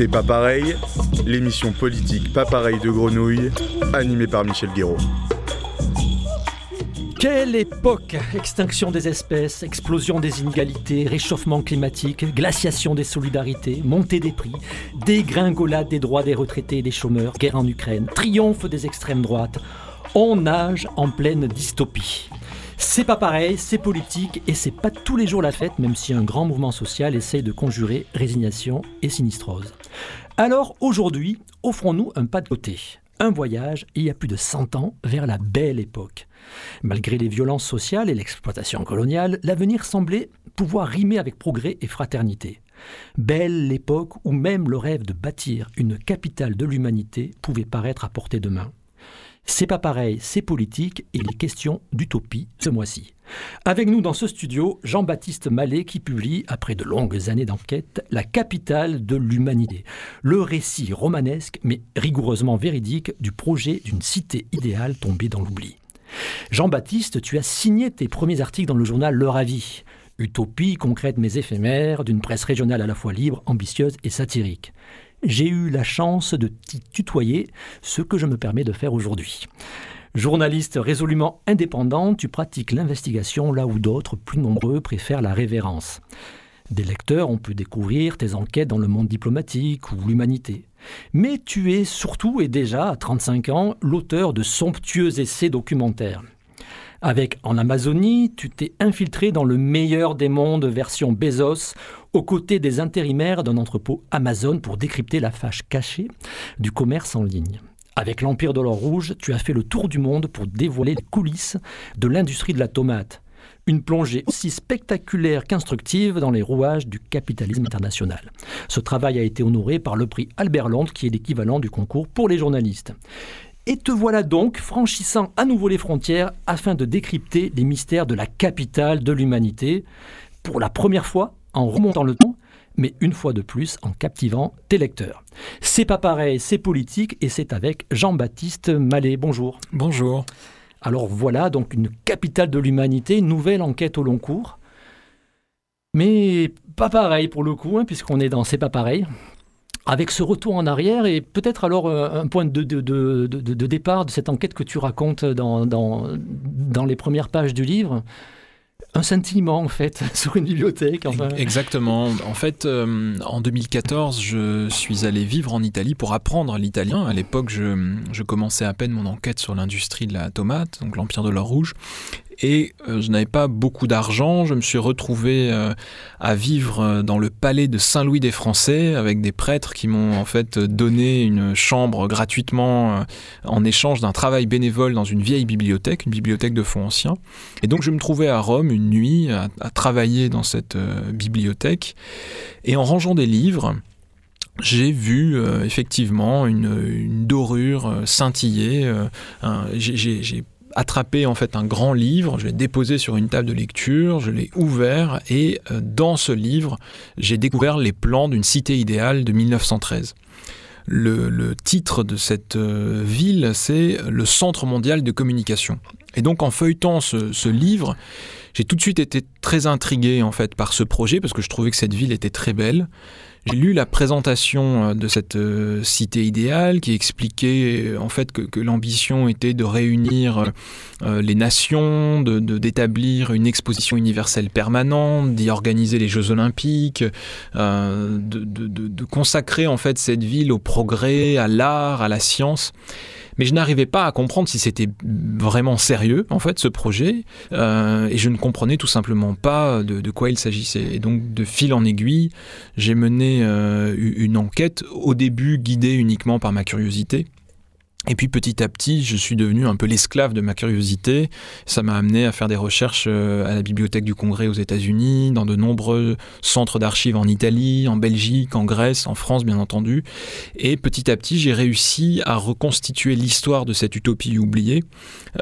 C'est pas pareil, l'émission politique pas pareil de Grenouille, animée par Michel Guéraud. Quelle époque Extinction des espèces, explosion des inégalités, réchauffement climatique, glaciation des solidarités, montée des prix, dégringolade des droits des retraités et des chômeurs, guerre en Ukraine, triomphe des extrêmes droites. On nage en pleine dystopie. C'est pas pareil, c'est politique et c'est pas tous les jours la fête, même si un grand mouvement social essaye de conjurer résignation et sinistrose. Alors aujourd'hui, offrons-nous un pas de côté, un voyage il y a plus de 100 ans vers la belle époque. Malgré les violences sociales et l'exploitation coloniale, l'avenir semblait pouvoir rimer avec progrès et fraternité. Belle l'époque où même le rêve de bâtir une capitale de l'humanité pouvait paraître à portée de main. C'est pas pareil, c'est politique et les questions d'utopie ce mois-ci. Avec nous dans ce studio, Jean-Baptiste Mallet qui publie, après de longues années d'enquête, La capitale de l'humanité. Le récit romanesque mais rigoureusement véridique du projet d'une cité idéale tombée dans l'oubli. Jean-Baptiste, tu as signé tes premiers articles dans le journal L'heure à vie. Utopie concrète mais éphémère, d'une presse régionale à la fois libre, ambitieuse et satirique j'ai eu la chance de t'y tutoyer, ce que je me permets de faire aujourd'hui. Journaliste résolument indépendant, tu pratiques l'investigation là où d'autres, plus nombreux, préfèrent la révérence. Des lecteurs ont pu découvrir tes enquêtes dans le monde diplomatique ou l'humanité. Mais tu es surtout et déjà, à 35 ans, l'auteur de somptueux essais documentaires. Avec En Amazonie, tu t'es infiltré dans le meilleur des mondes version Bezos, aux côtés des intérimaires d'un entrepôt Amazon pour décrypter la fâche cachée du commerce en ligne. Avec l'Empire de l'or rouge, tu as fait le tour du monde pour dévoiler les coulisses de l'industrie de la tomate. Une plongée aussi spectaculaire qu'instructive dans les rouages du capitalisme international. Ce travail a été honoré par le prix Albert Londres, qui est l'équivalent du concours pour les journalistes. Et te voilà donc franchissant à nouveau les frontières afin de décrypter les mystères de la capitale de l'humanité, pour la première fois en remontant le temps, mais une fois de plus en captivant tes lecteurs. C'est pas pareil, c'est politique et c'est avec Jean-Baptiste Mallet. Bonjour. Bonjour. Alors voilà donc une capitale de l'humanité, nouvelle enquête au long cours. Mais pas pareil pour le coup, hein, puisqu'on est dans C'est pas pareil avec ce retour en arrière et peut-être alors euh, un point de, départ de cette enquête que tu racontes dans, les premières pages du livre un sentiment en fait sur une bibliothèque. Exactement. En fait, euh, en 2014, je suis allé vivre en Italie pour apprendre l'italien. À l'époque, je, commençais à peine mon enquête sur l'industrie de la tomate, donc l'empire de l'or rouge et euh, je n'avais pas beaucoup d'argent. Je me suis retrouvé euh, à vivre euh, dans le palais de Saint-Louis des Français avec des prêtres qui m'ont en fait donné une chambre gratuitement en échange d'un travail bénévole dans une vieille bibliothèque, une bibliothèque de fonds anciens. Et donc je me trouvais à Rome une nuit à, travailler dans cette bibliothèque et en rangeant des livres j'ai vu effectivement une, dorure scintiller. Attrapé en fait un grand livre, je l'ai déposé sur une table de lecture, je l'ai ouvert et euh, dans ce livre, j'ai découvert les plans d'une cité idéale de 1913. Le, titre de cette euh, ville, c'est le Centre mondial de communication. Et donc en feuilletant ce, ce livre, j'ai tout de suite été très intrigué en fait par ce projet parce que je trouvais que cette ville était très belle. J'ai lu la présentation euh, de cette euh, cité idéale qui expliquait euh, en fait que, l'ambition était de réunir les nations, d'établir une exposition universelle permanente, d'y organiser les Jeux olympiques, de, consacrer en fait cette ville au progrès, à l'art, à la science mais je n'arrivais pas à comprendre si c'était vraiment sérieux, en fait, ce projet, euh, et je ne comprenais tout simplement pas de, quoi il s'agissait. Et donc, de fil en aiguille, j'ai mené euh, une enquête, au début guidée uniquement par ma curiosité, et puis petit à petit, je suis devenu un peu l'esclave de ma curiosité. Ça m'a amené à faire des recherches euh, à la Bibliothèque du Congrès aux États-Unis, dans de nombreux centres d'archives en Italie, en Belgique, en Grèce, en France bien entendu. Et petit à petit, j'ai réussi à reconstituer l'histoire de cette utopie oubliée,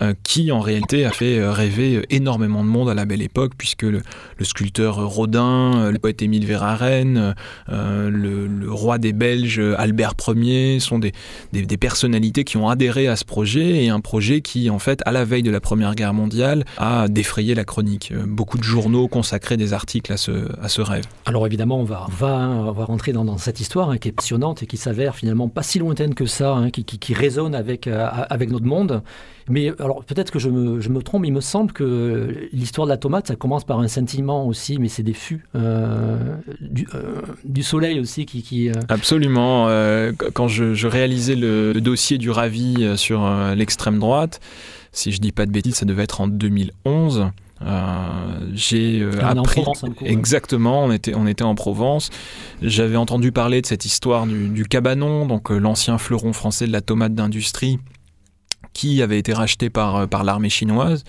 euh, qui en réalité a fait euh, rêver énormément de monde à la belle époque, puisque le, sculpteur Rodin, le poète Émile Verhaeren, le, roi des Belges Albert Ier sont des, des personnalités qui ont adhéré à ce projet et un projet qui, en fait, à la veille de la Première Guerre mondiale, a défrayé la chronique. Beaucoup de journaux consacraient des articles à ce, à ce rêve. Alors évidemment, on va, va, va rentrer dans, dans cette histoire hein, qui est passionnante et qui s'avère finalement pas si lointaine que ça, hein, qui, qui, qui, résonne avec, avec notre monde. Mais alors peut-être que je me, je me, trompe, il me semble que l'histoire de la tomate, ça commence par un sentiment aussi, mais c'est des fûts euh, du, euh, du, soleil aussi qui... qui euh... Absolument. Euh, quand je, je, réalisais le, le, dossier du Ravi euh, sur euh, l'extrême droite, si je dis pas de bêtises, ça devait être en 2011. j'ai appris Provence, coup, exactement. On était on était en Provence. J'avais entendu parler de cette histoire du, du cabanon, donc l'ancien fleuron français de la tomate d'industrie qui avait été racheté par, par l'armée chinoise.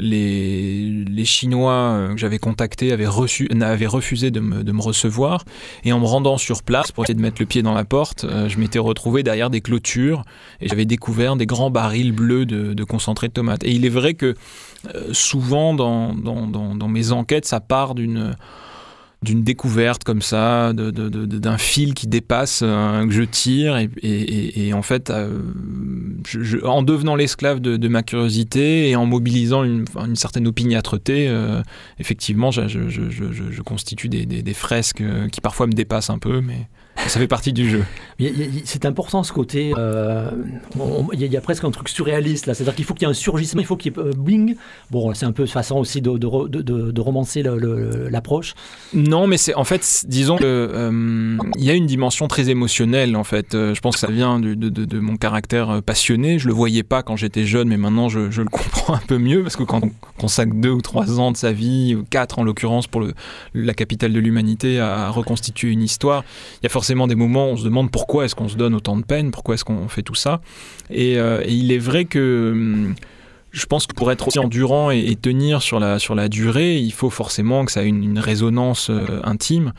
Les, Chinois que j'avais contactés avaient, refusé de me, recevoir. Et en me rendant sur place pour essayer de mettre le pied dans la porte, euh, je m'étais retrouvé derrière des clôtures et j'avais découvert des grands barils bleus de, concentré de tomates. Et il est vrai que euh, souvent dans mes enquêtes, ça part d'une d'une découverte comme ça, d'un de, de, fil qui dépasse, euh, que je tire, et, et, en fait, euh, en devenant l'esclave de, ma curiosité et en mobilisant une, certaine opiniâtreté, euh, effectivement, je, je constitue des, des, des, fresques qui parfois me dépassent un peu, mais ça fait partie du jeu. C'est important ce côté. Euh, il y, y, a presque un truc surréaliste là. C'est-à-dire qu'il faut qu'il y ait un surgissement, il faut qu'il y ait euh, bing. Bon, c'est un peu façon aussi de, de, de, de romancer l'approche. Non, mais c'est en fait, disons que euh, il y a une dimension très émotionnelle en fait. Euh, je pense que ça vient de, de, mon caractère passionné. Je le voyais pas quand j'étais jeune, mais maintenant je, je, le comprends un peu mieux parce que quand on consacre deux ou trois ans de sa vie, ou quatre en l'occurrence pour le, la capitale de l'humanité à reconstituer une histoire, il y a forcément des moments où on se demande pourquoi est-ce qu'on se donne autant de peine, pourquoi est-ce qu'on fait tout ça. Et, euh, il est vrai que hum, je pense que pour être aussi endurant et, tenir sur la, sur la durée, il faut forcément que ça ait une, résonance euh, intime.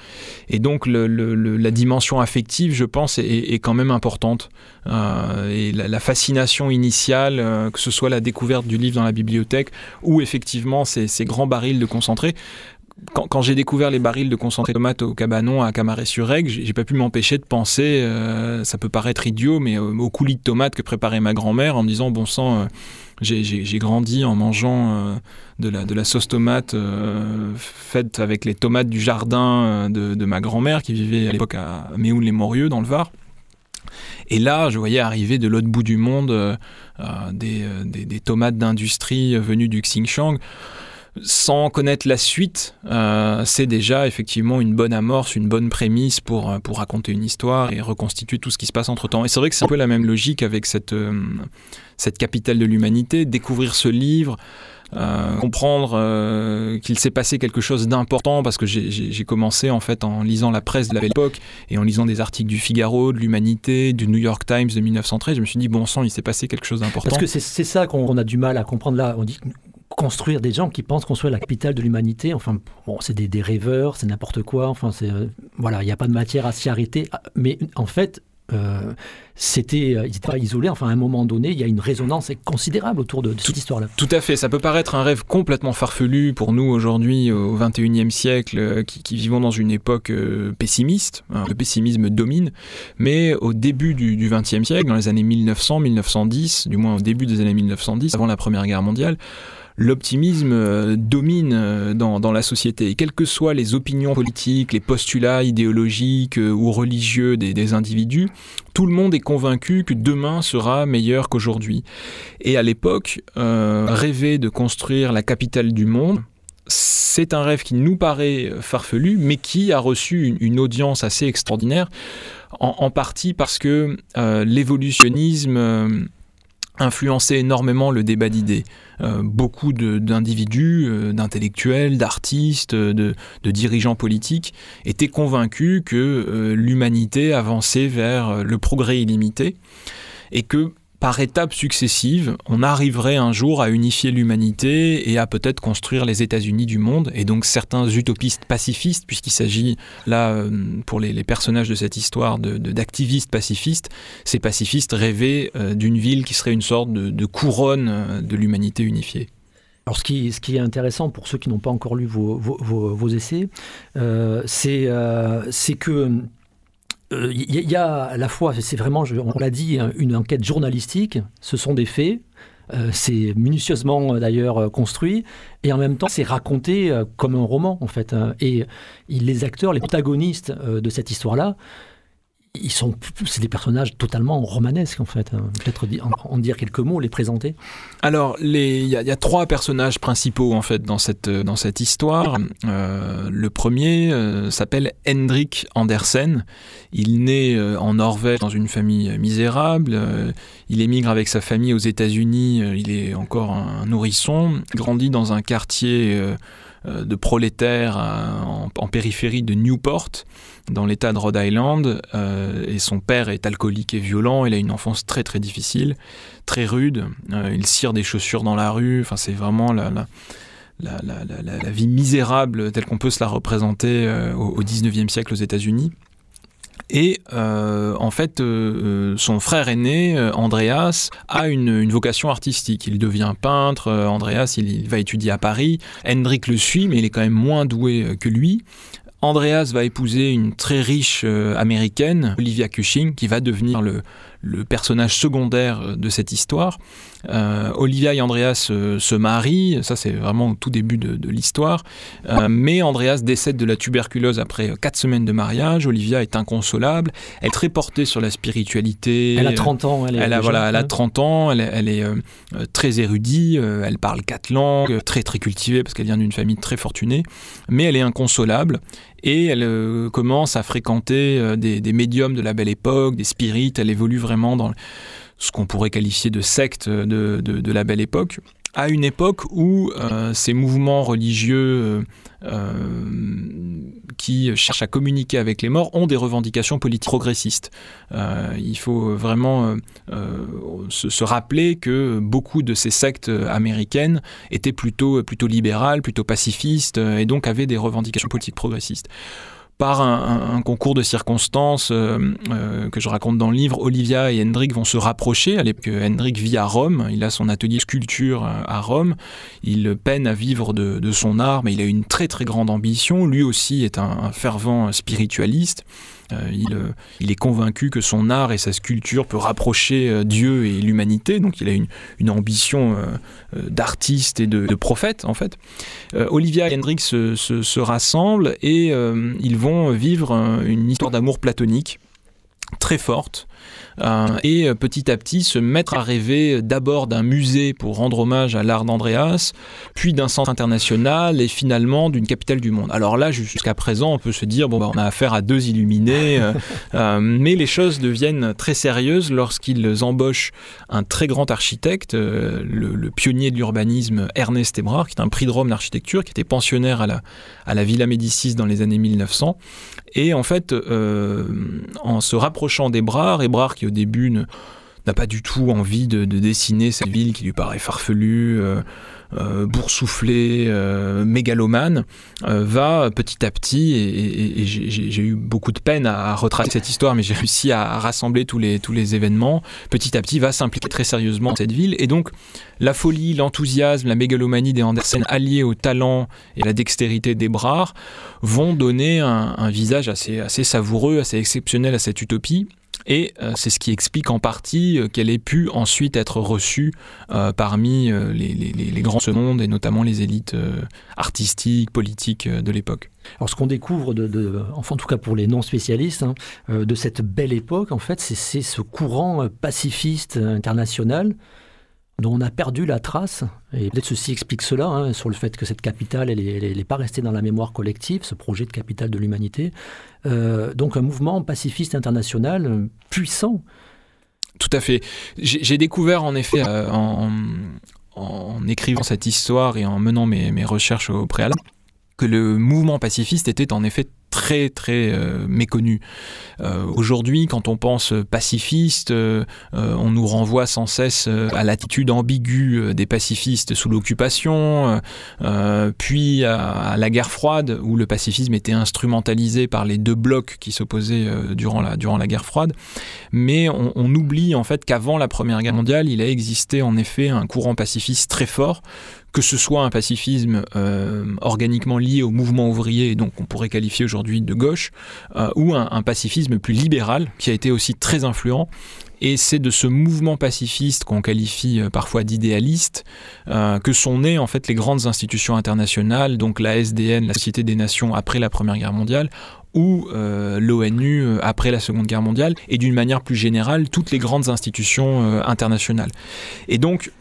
Et donc la dimension affective, je pense, est, quand même importante. Euh, et la, fascination initiale, que ce soit la découverte du livre dans la bibliothèque ou effectivement ces, ces grands barils de concentré, quand, j'ai découvert les barils de concentré de tomate au cabanon à Camaret-sur-Aigle, j'ai pas pu m'empêcher de penser, euh, ça peut paraître idiot, mais euh, au coulis de tomates que préparait ma grand-mère en me disant, bon sang, euh, j'ai grandi en mangeant euh, de, la, sauce tomate faite avec les tomates du jardin de, ma grand-mère qui vivait à l'époque à Méhoun-les-Morieux dans le Var. Et là, je voyais arriver de l'autre bout du monde des, des, tomates d'industrie venues du Xinjiang sans connaître la suite, euh, c'est déjà effectivement une bonne amorce, une bonne prémisse pour, pour raconter une histoire et reconstituer tout ce qui se passe entre temps. Et c'est vrai que c'est un peu la même logique avec cette, euh, capitale de l'humanité, découvrir ce livre. Euh, comprendre euh, qu'il s'est passé quelque chose d'important parce que j'ai commencé en fait en lisant la presse de l'époque et en lisant des articles du Figaro, de l'Humanité, du New York Times de 1913, je me suis dit bon sang, il s'est passé quelque chose d'important. Parce que c'est ça qu'on a du mal à comprendre là. Construire des gens qui pensent construire la capitale de l'humanité. Enfin, bon, c'est des, des, rêveurs, c'est n'importe quoi. Enfin, c'est euh, voilà, il n'y a pas de matière à s'y arrêter. Mais en fait, euh, c'était, ils n'étaient pas isolés. Enfin, à un moment donné, il y a une résonance considérable autour de, cette histoire-là. Tout à fait. Ça peut paraître un rêve complètement farfelu pour nous aujourd'hui, au 21e siècle, qui, vivons dans une époque euh, pessimiste. Hein, le pessimisme domine. Mais au début du, 20e siècle, dans les années 1900, 1910, du moins au début des années 1910, avant la Première Guerre mondiale, l'optimisme euh, domine euh, dans, la société. Quelles que soient les opinions politiques, les postulats idéologiques euh, ou religieux des, individus, tout le monde est convaincu que demain sera meilleur qu'aujourd'hui. Et à l'époque, rêver de construire la capitale du monde, c'est un rêve qui nous paraît farfelu, mais qui a reçu une, audience assez extraordinaire, en, partie parce que l'évolutionnisme euh, influençait énormément le débat d'idées. Euh, beaucoup d'individus, euh, d'intellectuels, d'artistes, de, de, dirigeants politiques étaient convaincus que euh, l'humanité avançait vers le progrès illimité et que par étapes successives, on arriverait un jour à unifier l'humanité et à peut-être construire les États-Unis du monde. Et donc certains utopistes pacifistes, puisqu'il s'agit là, euh, pour les, personnages de cette histoire, d'activistes pacifistes, ces pacifistes rêvaient euh, d'une ville qui serait une sorte de, de couronne euh, de l'humanité unifiée. Alors ce qui, ce qui est intéressant pour ceux qui n'ont pas encore lu vos, vos, essais, c'est que il y, a à la fois, c'est vraiment, on l'a dit, une enquête journalistique, ce sont des faits, c'est minutieusement d'ailleurs construit, et en même temps c'est raconté comme un roman en fait. Hein. et les acteurs, les protagonistes de cette histoire-là, ils sont, c'est des personnages totalement romanesques en fait. Hein. Peut-être en, dire quelques mots, les présenter. Alors, il y, a trois personnages principaux en fait dans cette dans cette histoire. Euh, le premier euh, s'appelle Hendrik Andersen. Il naît euh, en Norvège dans une famille misérable. il émigre avec sa famille aux États-Unis. il est encore un nourrisson. Il grandit dans un quartier de prolétaires en, en, périphérie de Newport dans l'état de Rhode Island euh, et son père est alcoolique et violent. Il a une enfance très très difficile, très rude. Euh, il cire des chaussures dans la rue. Enfin, c'est vraiment la, vie misérable telle qu'on peut se la représenter euh, au, 19e siècle aux États-Unis. Et en fait, son frère aîné, Andreas, a une, vocation artistique. Il devient peintre. Andreas, il, va étudier à Paris. Hendrik le suit, mais il est quand même moins doué que lui. Andreas va épouser une très riche euh, américaine, Olivia Cushing, qui va devenir le, le personnage secondaire euh, de cette histoire. Euh, Olivia et Andreas se marient, ça c'est vraiment au tout début de, l'histoire, euh, mais Andreas décède de la tuberculose après 4 semaines de mariage, Olivia est inconsolable, elle est très portée sur la spiritualité. Elle a 30 ans. Elle, est elle a, voilà, elle a 30 ans, elle, elle est très érudite, elle parle quatre langues, très très cultivée parce qu'elle vient d'une famille très fortunée, mais elle est inconsolable et elle commence à fréquenter des, des, médiums de la belle époque, des spirites, elle évolue vraiment dans ce qu'on pourrait qualifier de secte de, la belle époque, à une époque où euh, ces mouvements religieux euh, qui cherchent à communiquer avec les morts ont des revendications politiques progressistes. Euh, il faut vraiment se, rappeler que beaucoup de ces sectes américaines étaient plutôt, plutôt libérales, plutôt pacifistes, et donc avaient des revendications politiques progressistes par un, concours de circonstances euh, euh, que je raconte dans le livre, Olivia et Hendrik vont se rapprocher. Hendrik vit à Rome, il a son atelier sculpture euh, à Rome, il peine à vivre de, son art, mais il a une très très grande ambition. Lui aussi est un fervent spiritualiste. Euh, euh, il, est convaincu que son art et sa sculpture peut rapprocher euh, Dieu et l'humanité, donc il a une, ambition d'artiste et de, prophète en fait. Olivia et Hendrik se, rassemblent et ils vont vivre une histoire d'amour platonique très forte et euh, petit à petit se mettre à rêver d'abord d'un musée pour rendre hommage à l'art d'Andreas, puis d'un centre international et finalement d'une capitale du monde. Alors là, jusqu'à présent, on peut se dire, bon, bah, on a affaire à deux illuminés, euh, mais les choses deviennent très sérieuses lorsqu'ils embauchent un très grand architecte, le, pionnier de l'urbanisme Ernest Ebrard, qui est un prix de Rome d'architecture, qui était pensionnaire à la, à la Villa Médicis dans les années 1900. Et en fait, en se rapprochant d'Ebrard, Ebrard qui début n'a pas du tout envie de, dessiner cette ville qui lui paraît farfelue, euh, euh, boursouflée, euh, mégalomane, va petit à petit, et, j'ai eu beaucoup de peine à, retracer cette histoire, mais j'ai réussi à, rassembler tous les, tous les événements, petit à petit va s'impliquer très sérieusement dans cette ville, et donc la folie, l'enthousiasme, la mégalomanie des Andersen alliés au talent et la dextérité des Bras vont donner un, un visage assez, assez savoureux, assez exceptionnel à cette utopie, et euh, c'est ce qui explique en partie euh, qu'elle ait pu ensuite être reçue euh, parmi les, grands de monde et notamment les élites artistiques, politiques de l'époque. Alors ce qu'on découvre, enfin en tout cas pour les non spécialistes, hein, de cette belle époque, en fait, c'est ce courant pacifiste international dont on a perdu la trace. Et peut-être ceci explique cela, hein, sur le fait que cette capitale, elle n'est pas restée dans la mémoire collective, ce projet de capitale de l'humanité. Euh, donc un mouvement pacifiste international puissant. Tout à fait. J'ai découvert en effet, euh, en, écrivant cette histoire et en menant mes, mes recherches au préalable, que le mouvement pacifiste était en effet très très euh, méconnu. Euh, aujourd'hui, quand on pense pacifiste, euh, on nous renvoie sans cesse à l'attitude ambiguë des pacifistes sous l'occupation, puis à, la guerre froide, où le pacifisme était instrumentalisé par les deux blocs qui s'opposaient durant, la, durant la guerre froide. Mais on, oublie en fait qu'avant la Première Guerre mondiale, il a existé en effet un courant pacifiste très fort que ce soit un pacifisme organiquement lié au mouvement ouvrier, donc on pourrait qualifier aujourd'hui de gauche, ou un, pacifisme plus libéral, qui a été aussi très influent et c'est de ce mouvement pacifiste qu'on qualifie euh, parfois d'idéaliste euh, que sont nées en fait les grandes institutions internationales, donc la SDN, la Société des Nations après la Première Guerre mondiale, ou euh, l'ONU après la Seconde Guerre mondiale, et d'une manière plus générale, toutes les grandes institutions internationales. Et donc,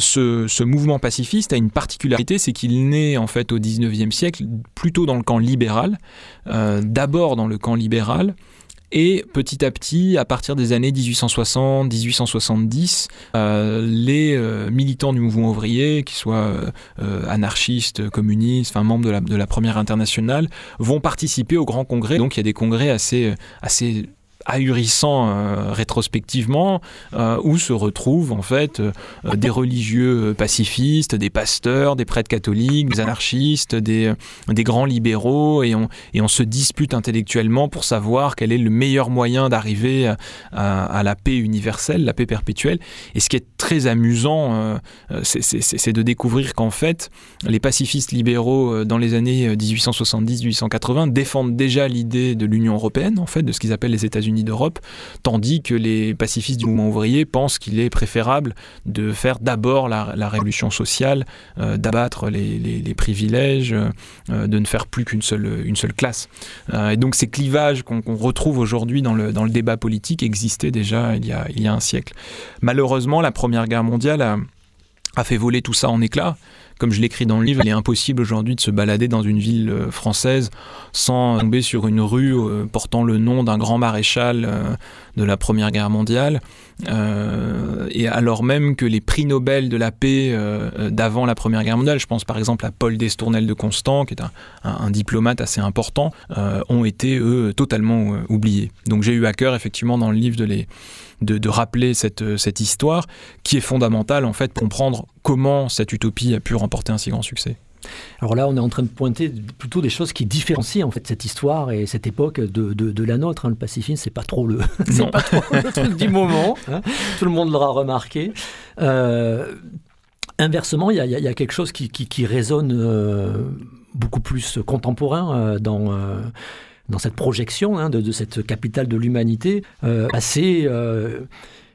ce, ce, mouvement pacifiste a une particularité, c'est qu'il naît en fait au 19e siècle plutôt dans le camp libéral, d'abord dans le camp libéral, et petit à petit, à partir des années 1860-1870, euh, les euh, militants du mouvement ouvrier, qu'ils soient euh, anarchistes, communistes, enfin membres de la, de la première internationale, vont participer au grand congrès. Donc il y a des congrès assez, assez ahurissant euh, rétrospectivement, euh, où se retrouvent en fait euh, des religieux pacifistes, des pasteurs, des prêtres catholiques, des anarchistes, des, des grands libéraux, et on, et on se dispute intellectuellement pour savoir quel est le meilleur moyen d'arriver à, la paix universelle, la paix perpétuelle. Et ce qui est très amusant, c'est de découvrir qu'en fait, les pacifistes libéraux dans les années 1870-1880 défendent déjà l'idée de l'Union européenne, en fait, de ce qu'ils appellent les États-Unis d'Europe, tandis que les pacifistes du mouvement ouvrier pensent qu'il est préférable de faire d'abord la, révolution sociale, euh, d'abattre les, privilèges, euh, de ne faire plus qu'une seule, une seule classe. Euh, et donc ces clivages qu'on retrouve aujourd'hui dans le, dans le débat politique existaient déjà il y, a, il y a un siècle. Malheureusement, la Première Guerre mondiale a, a fait voler tout ça en éclats comme je l'écris dans le livre, il est impossible aujourd'hui de se balader dans une ville euh, française sans tomber sur une rue euh, portant le nom d'un grand maréchal euh, de la Première Guerre mondiale, et alors même que les prix Nobel de la paix d'avant la Première Guerre mondiale, je pense par exemple à Paul Destournel de Constant, qui est un, diplomate assez important, ont été, eux, totalement oubliés. Donc j'ai eu à cœur, effectivement, dans le livre de les de, rappeler cette, cette histoire qui est fondamentale en fait pour comprendre comment cette utopie a pu remporter un si grand succès. Alors là, on est en train de pointer plutôt des choses qui différencient en fait cette histoire et cette époque de, de, la nôtre. Hein. Le pacifisme, c'est pas trop le, c'est pas trop le truc du moment. Hein. Tout le monde l'aura remarqué. Euh, inversement, il y, y, a quelque chose qui, qui, qui résonne euh, beaucoup plus contemporain euh, dans dans cette projection hein, de, cette capitale de l'humanité, euh, assez euh,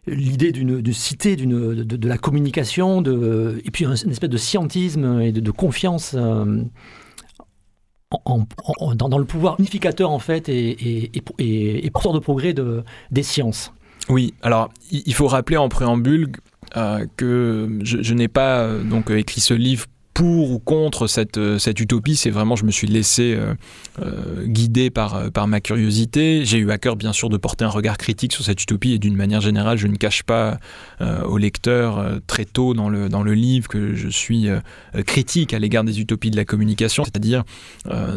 l'idée d'une cité, d'une de, la communication, de, et puis une espèce de scientisme et de, confiance. Euh, dans, le pouvoir unificateur en fait et, porteur de progrès de, des sciences. Oui, alors il faut rappeler en préambule que je, je n'ai pas donc écrit ce livre pour ou contre cette, euh, cette utopie, c'est vraiment, je me suis laissé euh, euh, guider par, par ma curiosité. J'ai eu à cœur, bien sûr, de porter un regard critique sur cette utopie et d'une manière générale, je ne cache pas au lecteur très tôt dans le, dans le livre que je suis critique à l'égard des utopies de la communication, c'est-à-dire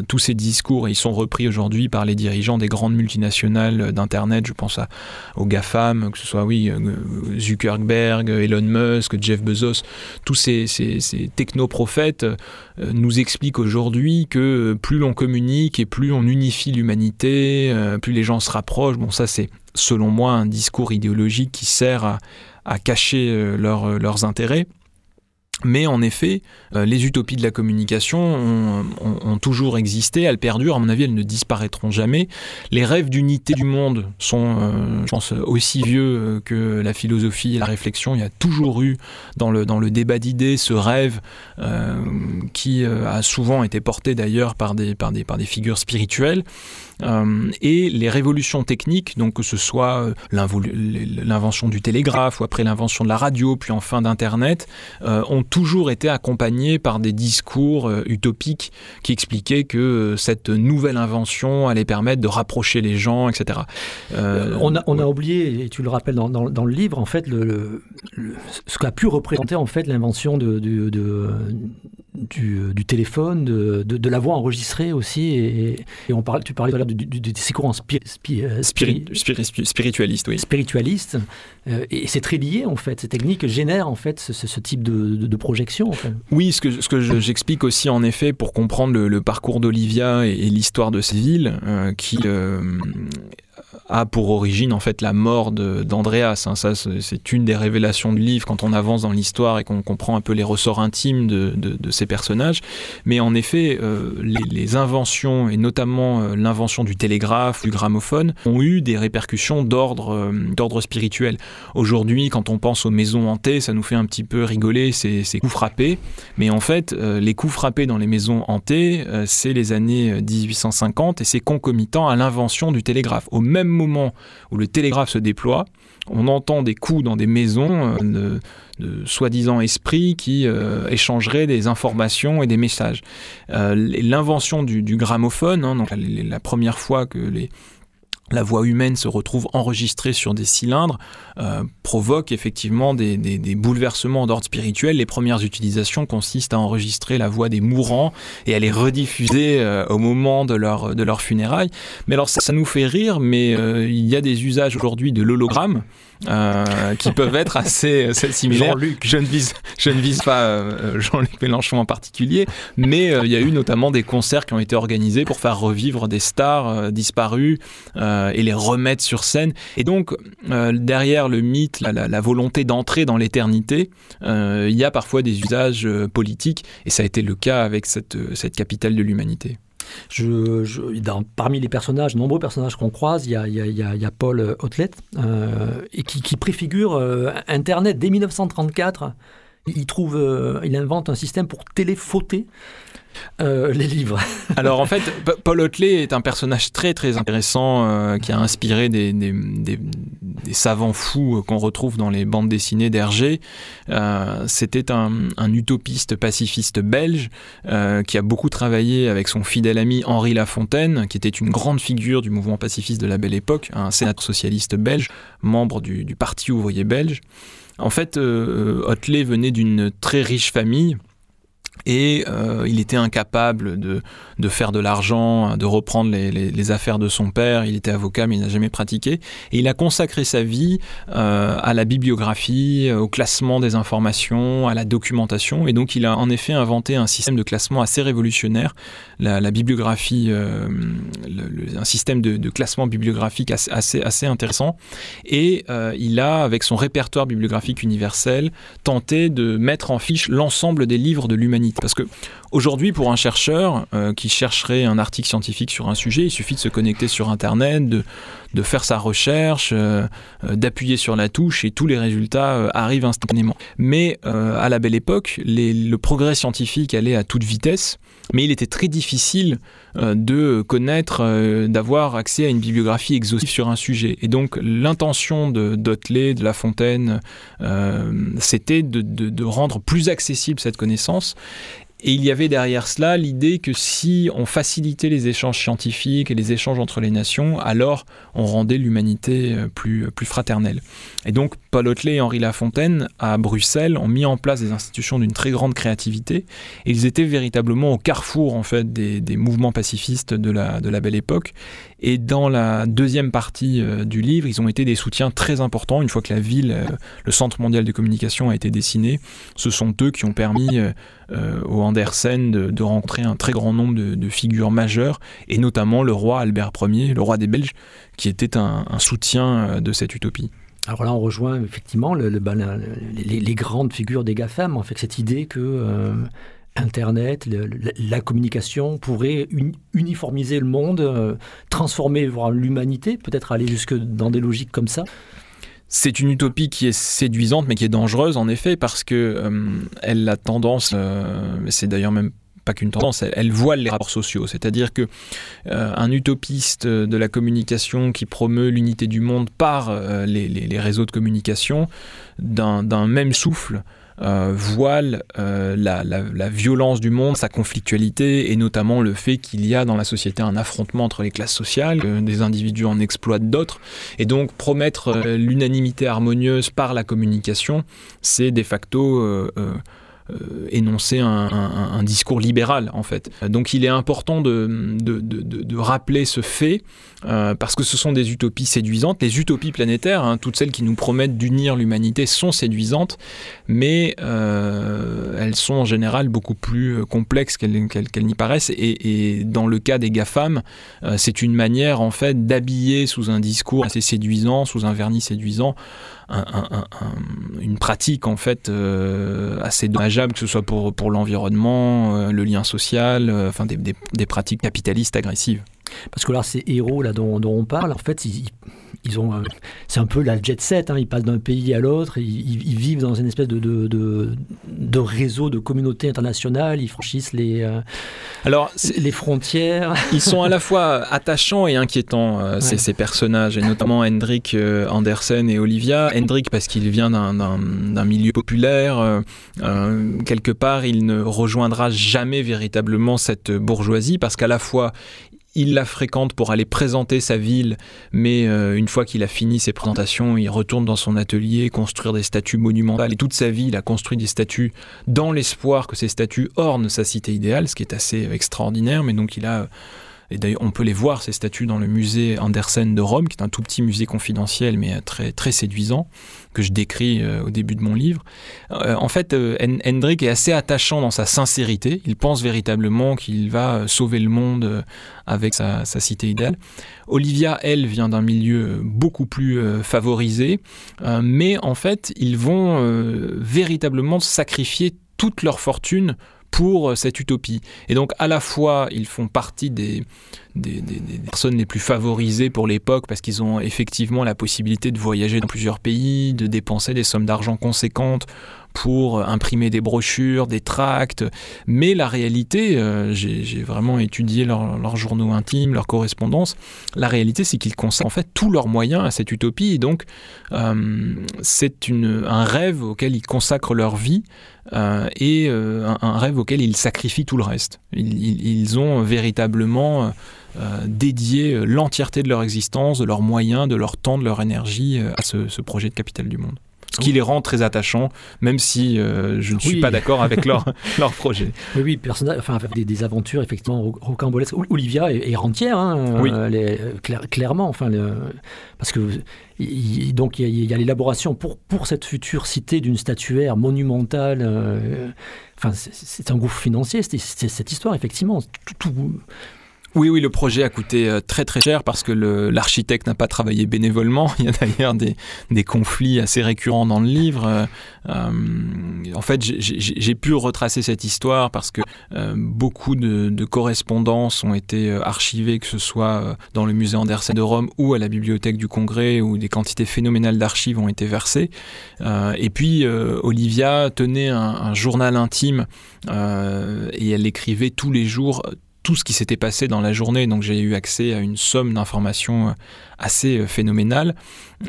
tous ces discours, et ils sont repris aujourd'hui par les dirigeants des grandes multinationales d'Internet, je pense à, aux GAFAM, que ce soit, oui, Zuckerberg, Elon Musk, Jeff Bezos, tous ces, ces, ces fait, euh, nous explique aujourd'hui que plus l'on communique et plus on unifie l'humanité, euh, plus les gens se rapprochent. Bon, ça c'est selon moi un discours idéologique qui sert à, cacher euh, leurs intérêts. Mais en effet, euh, les utopies de la communication ont, toujours existé, elles perdurent, à mon avis, elles ne disparaîtront jamais. Les rêves d'unité du monde sont, euh, je pense, aussi vieux euh, que la philosophie et la réflexion. Il y a toujours eu dans le, débat d'idées ce rêve qui a souvent été porté d'ailleurs par des, par, des, par des figures spirituelles. Euh, et les révolutions techniques, donc que ce soit euh, l'invention du télégraphe ou après l'invention de la radio, puis enfin d'Internet, euh, ont toujours été accompagnés par des discours utopiques qui expliquaient que cette nouvelle invention allait permettre de rapprocher les gens, etc. on, a, on a oublié, et tu le rappelles dans, dans, le livre, en fait, le, ce qu'a pu représenter en fait l'invention de, de, du, téléphone, de, de, la voix enregistrée aussi. Et, on parle, tu parlais de, ces courants euh, spiritualistes. Oui. Spiritualistes. Euh, et c'est très lié, en fait. Ces techniques génèrent, en fait, ce, type de, projection. Oui, ce que, ce que j'explique aussi, en effet, pour comprendre le, parcours d'Olivia et, l'histoire de ces villes, euh, qui a pour origine en fait la mort d'Andreas. Hein. Ça, c'est une des révélations du livre quand on avance dans l'histoire et qu'on comprend un peu les ressorts intimes de, de, ces personnages. Mais en effet, euh, les, inventions et notamment euh, l'invention du télégraphe, du gramophone, ont eu des répercussions d'ordre d'ordre spirituel. Aujourd'hui, quand on pense aux maisons hantées, ça nous fait un petit peu rigoler ces, ces coups frappés. Mais en fait, les coups frappés dans les maisons hantées, c'est les années 1850 et c'est concomitant à l'invention du télégraphe. Au même moment où le télégraphe se déploie, on entend des coups dans des maisons euh, de, soi-disant esprits qui euh, échangeraient des informations et des messages. Euh, l'invention du, gramophone, hein, la, première fois que les, la voix humaine se retrouve enregistrée sur des cylindres, euh, provoque effectivement des, bouleversements d'ordre spirituel. Les premières utilisations consistent à enregistrer la voix des mourants et à les rediffuser euh, au moment de leur, de funérailles. Mais alors ça, nous fait rire, mais euh, il y a des usages aujourd'hui de l'hologramme euh, qui peuvent être assez, similaires. Je ne vise, je ne vise pas euh, Jean-Luc Mélenchon en particulier, mais euh, il y a eu notamment des concerts qui ont été organisés pour faire revivre des stars disparues et les remettre sur scène. Et donc, derrière le mythe, la, la volonté d'entrer dans l'éternité, il y a parfois des usages politiques, et ça a été le cas avec cette, cette capitale de l'humanité. Parmi les personnages, nombreux personnages qu'on croise, il y a, Paul Hotelet, euh, et qui, préfigure euh, Internet dès 1934. Il trouve, euh, il invente un système pour téléphoter euh, les livres. Alors en fait, Paul Hotley est un personnage très très intéressant euh, qui a inspiré des, savants fous qu'on retrouve dans les bandes dessinées d'Hergé. C'était un, utopiste pacifiste belge qui a beaucoup travaillé avec son fidèle ami Henri Lafontaine, qui était une grande figure du mouvement pacifiste de la Belle Époque, un sénateur socialiste belge, membre du Parti ouvrier belge. En fait, Hotley venait d'une très riche famille et euh, il était incapable de, de faire de l'argent, de reprendre les, les, affaires de son père. Il était avocat, mais il n'a jamais pratiqué. Et il a consacré sa vie euh, à la bibliographie, au classement des informations, à la documentation. Et donc, il a en effet inventé un système de classement assez révolutionnaire, la, bibliographie, euh, un système de, de, classement bibliographique assez, assez, intéressant. Et euh, il a, avec son répertoire bibliographique universel, tenté de mettre en fiche l'ensemble des livres de l'humanité parce que aujourd'hui, pour un chercheur euh, qui chercherait un article scientifique sur un sujet, il suffit de se connecter sur Internet, de, faire sa recherche, euh, euh, d'appuyer sur la touche et tous les résultats arrivent instantanément. Mais à la belle époque, le progrès scientifique allait à toute vitesse, mais il était très difficile de connaître, d'avoir accès à une bibliographie exhaustive sur un sujet. Et donc l'intention de Dotley, de La Fontaine, c'était de, de rendre plus accessible cette connaissance et il y avait derrière cela l'idée que si on facilitait les échanges scientifiques et les échanges entre les nations, alors on rendait l'humanité euh, plus, plus fraternelle. Et donc Paul Hotelet et Henri Lafontaine, à Bruxelles, ont mis en place des institutions d'une très grande créativité. Et ils étaient véritablement au carrefour en fait, des, des mouvements pacifistes de la, de la belle époque. Et dans la deuxième partie euh, du livre, ils ont été des soutiens très importants. Une fois que la ville, euh, le Centre mondial de communication a été dessiné, ce sont eux qui ont permis euh, au Andersen de, de, rencontrer un très grand nombre de, figures majeures, et notamment le roi Albert Ier, le roi des Belges, qui était un, soutien de cette utopie. Alors là, on rejoint effectivement ben, les, grandes figures des GAFAM, en fait, cette idée que Internet, la communication pourrait uniformiser le monde, euh, transformer l'humanité, peut-être aller jusque dans des logiques comme ça c'est une utopie qui est séduisante mais qui est dangereuse en effet parce que euh, elle a tendance, euh, c'est d'ailleurs même pas qu'une tendance, elle, voile les rapports sociaux. C'est-à-dire que un utopiste de la communication qui promeut l'unité du monde par les, réseaux de communication, d'un même souffle, euh, voile euh, la, violence du monde, sa conflictualité, et notamment le fait qu'il y a dans la société un affrontement entre les classes sociales, que des individus en exploitent d'autres, et donc promettre euh, l'unanimité harmonieuse par la communication, c'est de facto énoncer un, discours libéral en fait. Donc il est important de, de, rappeler ce fait euh, parce que ce sont des utopies séduisantes. Les utopies planétaires, hein, toutes celles qui nous promettent d'unir l'humanité, sont séduisantes, mais euh, elles sont en général beaucoup plus complexes qu'elles n'y paraissent. Et, dans le cas des GAFAM, c'est une manière en fait d'habiller sous un discours assez séduisant, sous un vernis séduisant, une pratique en fait euh, assez dommageable, que ce soit pour, pour l'environnement, euh, le lien social, euh, enfin des, des, pratiques capitalistes agressives. Parce que là, ces héros là dont, dont on parle, en fait, ils, ils ont, c'est un peu la jet set. Hein, ils passent d'un pays à l'autre. Ils, vivent dans une espèce de, de, de, réseau de communauté internationale. Ils franchissent les, euh, Alors, les frontières. Ils sont à la fois attachants et inquiétants euh, ces, ces, personnages, et notamment Hendrik euh, Andersen et Olivia. Hendrik parce qu'il vient d'un milieu populaire. quelque part, il ne rejoindra jamais véritablement cette bourgeoisie parce qu'à la fois il la fréquente pour aller présenter sa ville, mais euh, une fois qu'il a fini ses présentations, il retourne dans son atelier, construire des statues monumentales. Et toute sa vie, il a construit des statues dans l'espoir que ces statues ornent sa cité idéale, ce qui est assez extraordinaire. Mais donc il a et d'ailleurs, on peut les voir, ces statues, dans le musée Andersen de Rome, qui est un tout petit musée confidentiel, mais très, très séduisant, que je décris euh, au début de mon livre. Euh, en fait, euh, Hendrik est assez attachant dans sa sincérité. Il pense véritablement qu'il va sauver le monde avec sa, sa, cité idéale. Olivia, elle, vient d'un milieu beaucoup plus favorisé, mais en fait, ils vont véritablement sacrifier toute leur fortune pour euh, cette utopie. Et donc à la fois ils font partie des, des, personnes les plus favorisées pour l'époque parce qu'ils ont effectivement la possibilité de voyager dans plusieurs pays, de dépenser des sommes d'argent conséquentes pour euh, imprimer des brochures, des tracts. Mais la réalité, euh, j'ai vraiment étudié leurs journaux intimes, leurs correspondances. La réalité, c'est qu'ils consacrent en fait tous leurs moyens à cette utopie. Et donc, euh, c'est un rêve auquel ils consacrent leur vie et un, rêve auquel ils sacrifient tout le reste. Ils, ont véritablement dédié l'entièreté de leur existence, de leurs moyens, de leur temps, de leur énergie à ce projet de capital du monde ce qui les rend très attachants, même si euh, je ne suis pas d'accord avec leur, leur projet. Oui, oui, personnage, enfin, des, des, aventures effectivement rocambolesques. Olivia est, rentière, hein, oui. Euh, clairement, enfin, parce que donc il y a, l'élaboration pour, pour cette future cité d'une statuaire monumentale. Euh, enfin, c'est un gouffre financier, c'est cette histoire, effectivement. Tout, tout, oui, oui, le projet a coûté euh, très très cher parce que l'architecte n'a pas travaillé bénévolement. Il y a d'ailleurs des, conflits assez récurrents dans le livre. Euh, en fait, j'ai pu retracer cette histoire parce que euh, beaucoup de, correspondances ont été archivées, que ce soit dans le musée Andersen de Rome ou à la bibliothèque du Congrès, où des quantités phénoménales d'archives ont été versées. et puis, Olivia tenait un journal intime et elle écrivait tous les jours tout ce qui s'était passé dans la journée, donc j'ai eu accès à une somme d'informations euh, assez euh, phénoménale.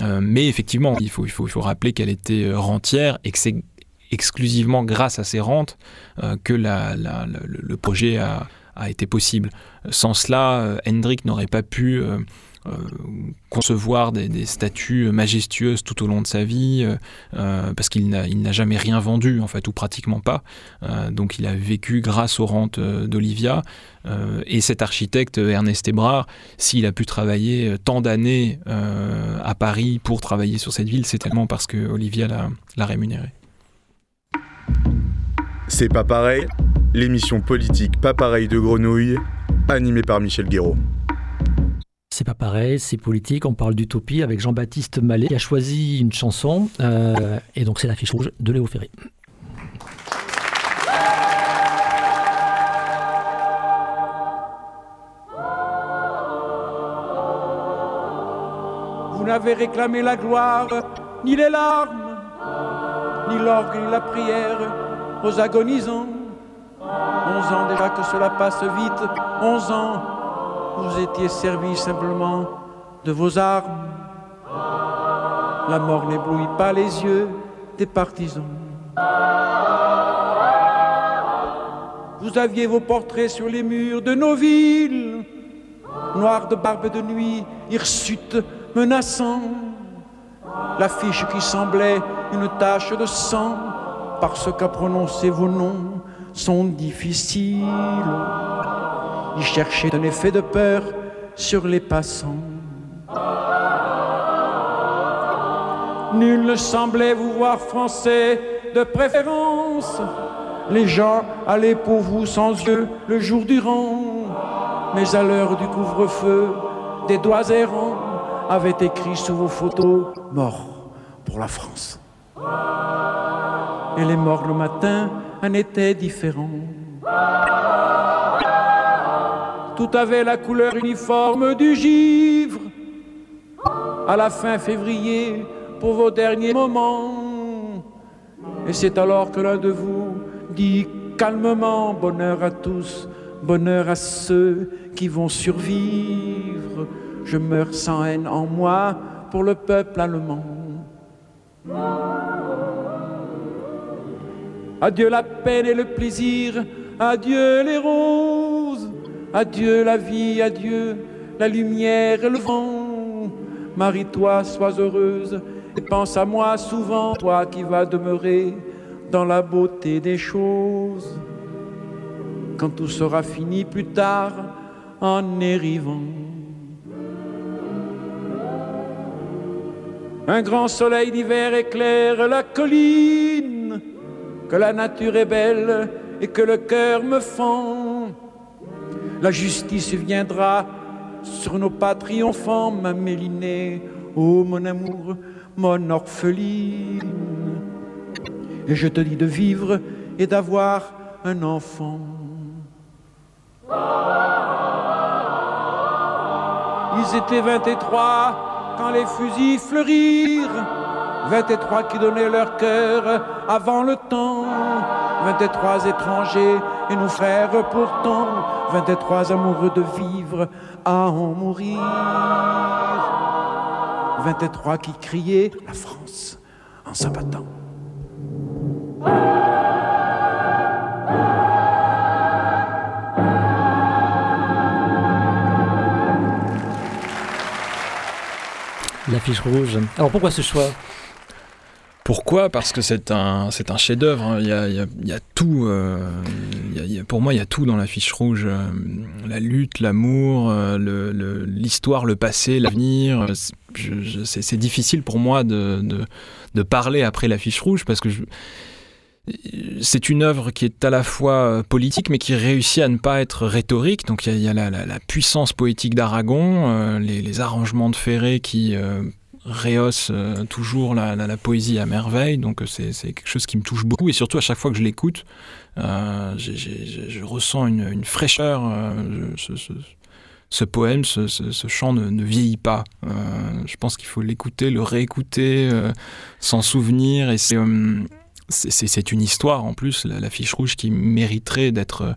Euh, mais effectivement, il faut, rappeler qu'elle était rentière et que c'est exclusivement grâce à ces rentes que le, projet a, a, été possible. Sans cela, Hendrik n'aurait pas pu concevoir des, statues majestueuses tout au long de sa vie, euh, euh, parce qu'il n'a jamais rien vendu, en fait, ou pratiquement pas. donc il a vécu grâce aux rentes d'Olivia. et cet architecte, Ernest Ebrard, s'il a pu travailler tant d'années à Paris pour travailler sur cette ville, c'est tellement parce que Olivia l'a rémunéré. C'est pas pareil, l'émission politique Pas pareil de Grenouille, animée par Michel Guéraud. C'est pas pareil, c'est politique. On parle d'utopie avec Jean-Baptiste Mallet qui a choisi une chanson. Euh, et donc, c'est l'affiche rouge de Léo Ferré. Vous n'avez réclamé la gloire, ni les larmes, ni l'orgue, ni la prière aux agonisants. Onze ans déjà que cela passe vite, onze ans vous étiez servi simplement de vos armes. La mort n'éblouit pas les yeux des partisans. Vous aviez vos portraits sur les murs de nos villes, noirs de barbe de nuit, hirsutes menaçants. L'affiche qui semblait une tache de sang parce qu'à prononcer vos noms sont difficiles. Il cherchait un effet de peur sur les passants. Nul ne semblait vous voir français de préférence. Les gens allaient pour vous sans yeux le jour durant. Mais à l'heure du couvre-feu, des doigts errants avaient écrit sous vos photos Mort pour la France. Et les morts le matin en étaient différents. Tout avait la couleur uniforme du givre. À la fin février, pour vos derniers moments. Et c'est alors que l'un de vous dit calmement bonheur à tous, bonheur à ceux qui vont survivre. Je meurs sans haine en moi pour le peuple allemand. Adieu la peine et le plaisir, adieu les roses, adieu la vie, adieu la lumière et le vent. Marie-toi, sois heureuse et pense à moi souvent, toi qui vas demeurer dans la beauté des choses. Quand tout sera fini plus tard en arrivant. Un grand soleil d'hiver éclaire la colline, que la nature est belle et que le cœur me fend. La justice viendra sur nos pas triomphants, ma mélinée, oh mon amour, mon orpheline. Et je te dis de vivre et d'avoir un enfant. Ils étaient 23 quand les fusils fleurirent. 23 qui donnaient leur cœur avant le temps. 23 étrangers et nos frères pourtant. 23 amoureux de vivre à en mourir. 23 qui criaient la France en s'abattant. L'affiche rouge. Alors pourquoi ce choix? Pourquoi? Parce que c'est un, chef-d'œuvre. hein. Il, y a, tout. euh, pour moi, il y a tout dans l'affiche rouge. Euh, La lutte, l'amour, euh, l'histoire, le, passé, l'avenir. C'est- difficile pour moi de, de, parler après l'affiche rouge parce que c'est une œuvre qui est à la fois politique mais qui réussit à ne pas être rhétorique. Donc il y a, la, puissance poétique d'Aragon, les, arrangements de Ferré qui rehaussent euh, toujours la, la- poésie à merveille. Donc euh, c'est quelque chose qui me touche beaucoup et surtout à chaque fois que je l'écoute, euh, je ressens une, fraîcheur. euh, ce, poème, ce, ce- chant ne, vieillit pas. Je pense qu'il faut l'écouter, le réécouter, s'en souvenir. Et c'est une histoire en plus, la, la fiche rouge qui mériterait d'être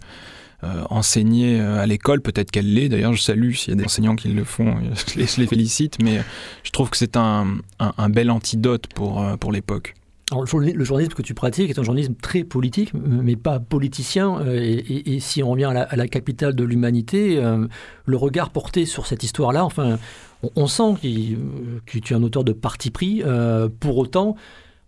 euh, enseignée euh, à l'école. Peut-être qu'elle l'est. D'ailleurs, je salue s'il y a des enseignants qui le font, euh, je les, félicite. Mais je trouve que c'est un, un- bel antidote pour, euh, pour l'époque. Alors, le journa- le journalisme que tu pratiques est un journalisme très politique, mais pas politicien. euh, Et, si on revient à la, capitale de l'humanité, euh, le regard porté sur cette histoire-là, enfin, on, sent euh, que tu es un auteur de parti pris. euh, pour autant,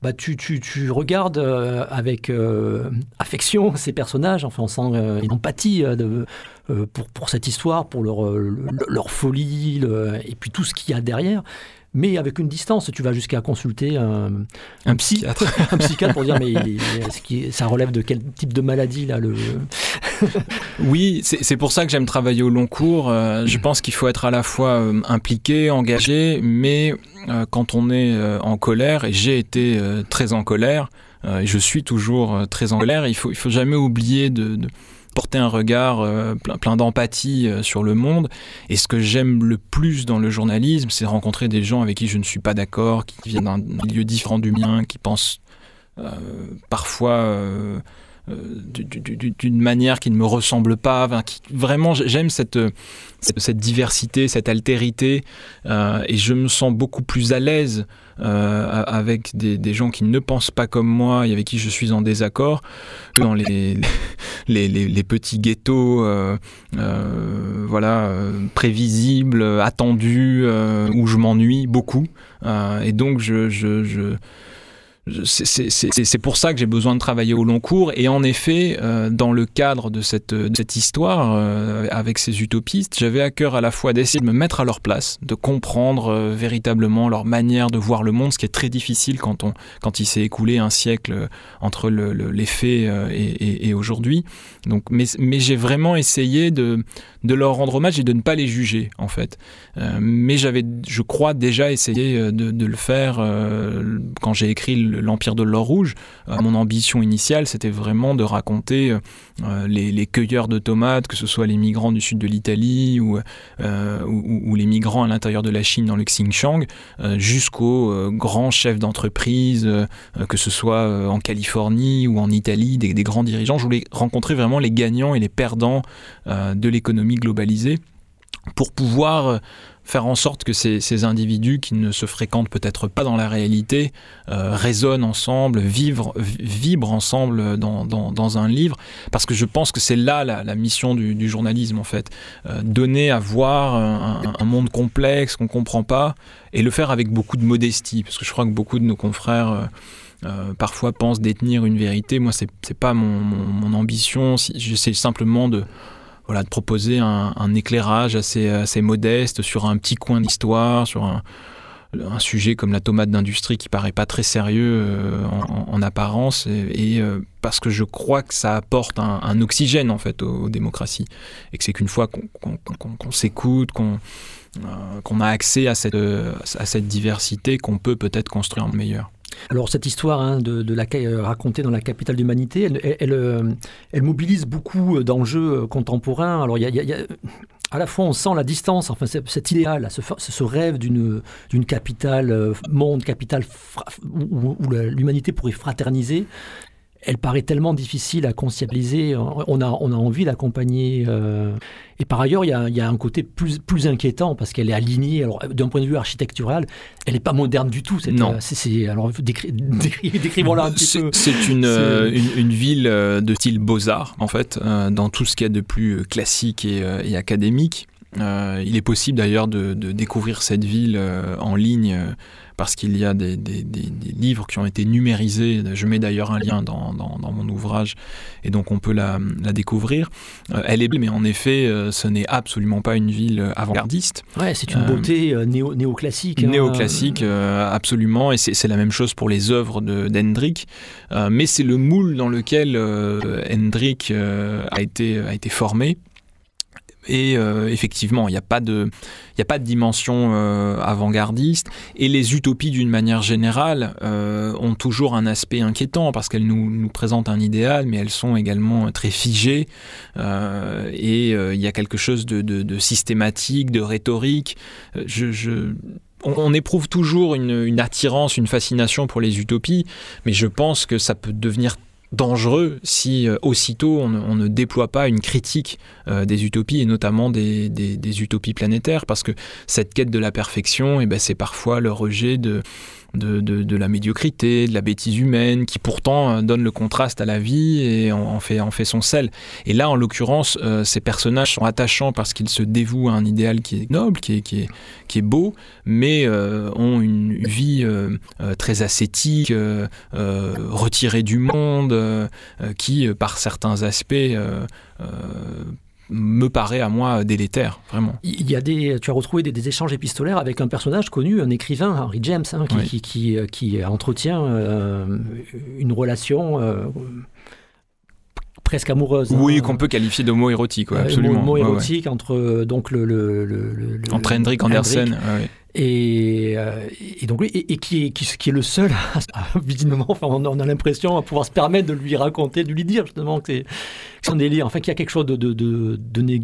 bah, tu, tu- tu regardes euh, avec euh, affection ces personnages. Enfin, on sent euh, une empathie euh, de- euh, pour, pour cette histoire, pour leur, euh, le- leur folie, le- et puis tout ce qu'il y a derrière. Mais avec une distance, tu vas jusqu'à consulter un, Un psy- psychiatre. un psychiatre pour dire mais est-ce ça relève de quel type de maladie là le Oui, c'est pour ça que j'aime travailler au long cours. Euh, je pense qu'il faut être à la fois euh, impliqué, engagé, mais euh, quand on est en colère, et j'ai été très en colère, et je suis toujours très en colère, il faut, il faut jamais oublier de, de porter un regard euh, plein, d'empathie euh, sur le monde. Et ce que j'aime le plus dans le journalisme, c'est rencontrer des gens avec qui je ne suis pas d'accord, qui viennent d'un milieu différent du mien, qui pensent euh, parfois... euh, du- du- du- d'une manière qui ne me ressemble pas. qui- vraiment, j'aime cette, euh, cette, cette diversité, cette altérité, euh, et je me sens beaucoup plus à l'aise avec des, gens qui ne pensent pas comme moi et avec qui je suis en désaccord que dans les, les, petits ghettos voilà, prévisibles, attendus, où je m'ennuie beaucoup. Et donc, je, c'est pour ça que j'ai besoin de travailler au long cours. Et en effet, euh, dans le cadre de cette, histoire, euh, avec ces utopistes, j'avais à cœur à la fois d'essayer de me mettre à leur place, de comprendre euh, véritablement leur manière de voir le monde, ce qui est très difficile quand, il s'est écoulé un siècle entre le, les faits et, aujourd'hui. Mais j'ai vraiment essayé de, de leur rendre hommage et de ne pas les juger, en fait. mais j'avais, je crois, déjà essayé de, de le faire quand j'ai écrit le l'Empire de l'Or Rouge. Euh, mon ambition initiale, c'était vraiment de raconter euh, les, cueilleurs de tomates, que ce soit les migrants du sud de l'Italie ou, euh, ou, les migrants à l'intérieur de la Chine dans le Xinjiang, jusqu'aux grands chefs d'entreprise, que ce soit en Californie ou en Italie, des, grands dirigeants. Je voulais rencontrer vraiment les gagnants et les perdants de l'économie globalisée pour pouvoir faire en sorte que ces, individus qui ne se fréquentent peut-être pas dans la réalité euh, résonnent ensemble, vivent, vibrent ensemble dans, un livre, parce que je pense que c'est là la, mission du, journalisme en fait, euh, donner à voir un, monde complexe qu'on comprend pas et le faire avec beaucoup de modestie, parce que je crois que beaucoup de nos confrères euh, parfois pensent détenir une vérité. Moi, c'est pas mon, mon ambition. J'essaie simplement de voilà, de proposer un, éclairage assez, modeste sur un petit coin d'histoire, sur un, sujet comme la tomate d'industrie qui paraît pas très sérieux euh, en, apparence, et, euh, parce que je crois que ça apporte un, oxygène en fait aux, démocraties, et que c'est qu'une fois qu'on s'écoute, qu'on euh, qu'on a accès à cette, à cette diversité, qu'on peut peut-être construire un meilleur. Alors cette histoire hein, de, la, euh, racontée dans la capitale d'humanité, elle, euh, elle, mobilise beaucoup d'enjeux euh, contemporains. Alors il y, a, à la fois on sent la distance, enfin cet idéal, ce, ce rêve d'une d'une capitale monde, capitale où, où l'humanité pourrait fraterniser, elle paraît tellement difficile à conscientiser. On a, on a envie d'accompagner. Euh, et par ailleurs, il y, a, il y, a, un côté plus, plus inquiétant parce qu'elle est alignée. Alors, d'un point de vue architectural, elle n'est pas moderne du tout. Cette, non. Euh, c'est, alors, décrivons-la un petit peu. C'est une, euh, une, une, ville de style beaux-arts, en fait, dans tout ce qu'il y a de plus classique et, et académique. Il est possible d'ailleurs de, de, découvrir cette ville en ligne parce qu'il y a des, livres qui ont été numérisés. Je mets d'ailleurs un lien dans, mon ouvrage, et donc on peut la, découvrir. Euh, elle est belle, mais en effet, euh, ce n'est absolument pas une ville avant-gardiste. Ouais, c'est une beauté euh, néo, néoclassique. Hein. Néoclassique, absolument, et c'est la même chose pour les œuvres d'Hendrick. mais c'est le moule dans lequel Hendrick a, été, a été formé. Et euh, effectivement, il n'y a, pas de, a pas de dimension euh, avant-gardiste. Et les utopies, d'une manière générale, euh, ont toujours un aspect inquiétant parce qu'elles nous, nous, présentent un idéal, mais elles sont également très figées. et il y a quelque chose de, de, systématique, de rhétorique. Je, on, éprouve toujours une, une, attirance, une fascination pour les utopies, mais je pense que ça peut devenir dangereux si euh, aussitôt on, ne déploie pas une critique euh, des utopies et notamment des, des, utopies planétaires parce que cette quête de la perfection, et eh ben, c'est parfois le rejet de, de, la médiocrité, de la bêtise humaine, qui pourtant euh, donne le contraste à la vie et en, fait, son sel. Et là, en l'occurrence, euh, ces personnages sont attachants parce qu'ils se dévouent à un idéal qui est noble, qui est beau, mais euh, ont une vie très ascétique, retirée du monde, qui, par certains aspects, me paraît à moi délétère, vraiment. Il y a des, tu as retrouvé des, échanges épistolaires avec un personnage connu, un écrivain, Henry James, hein, qui, qui, qui, entretient euh, une relation euh, presque amoureuse. Oui, hein. qu'on peut qualifier d'homo érotique, ouais, absolument. Homo érotique entre donc le, le, le, entre Hendrik Andersen. Et, euh, et, donc et, qui, est, qui, est le seul, visiblement, enfin, on, a l'impression à pouvoir se permettre de lui raconter, de lui dire justement que c'est son délire, enfin qu'il y a quelque chose de, de, de, de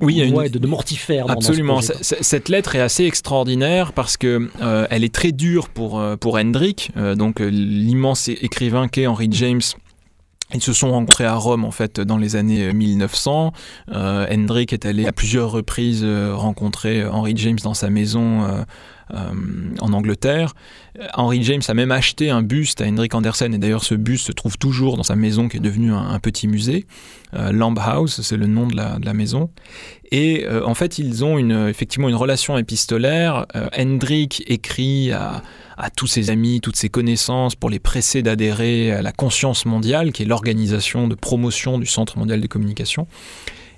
oui, une... de, mortifère. Absolument. cette lettre est assez extraordinaire parce que euh, elle est très dure pour euh, pour Hendrik, donc l'immense écrivain qu'est Henry James. Ils se sont rencontrés à Rome en fait dans les années 1900. Euh, Hendrik est allé à plusieurs reprises rencontrer Henry James dans sa maison en Angleterre. Henry James a même acheté un buste à Hendrik Andersen, et d'ailleurs ce buste se trouve toujours dans sa maison qui est devenue un, petit musée. Lamb House, c'est le nom de la, maison. Et en fait, ils ont une, effectivement une relation épistolaire. Hendrik écrit à à tous ses amis, toutes ses connaissances pour les presser d'adhérer à la Conscience mondiale, qui est l'organisation de promotion du Centre mondial de communication.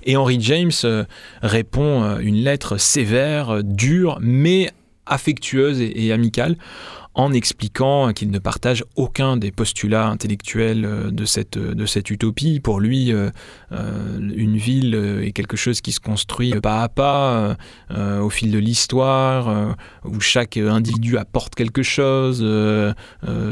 Et Henry James euh, répond euh, une lettre sévère, dure, mais affectueuse et amicale en expliquant qu'il ne partage aucun des postulats intellectuels euh, de cette, de cette utopie. Pour lui, euh, euh, une ville est quelque chose qui se construit pas à pas, au fil de l'histoire, où chaque individu apporte quelque chose,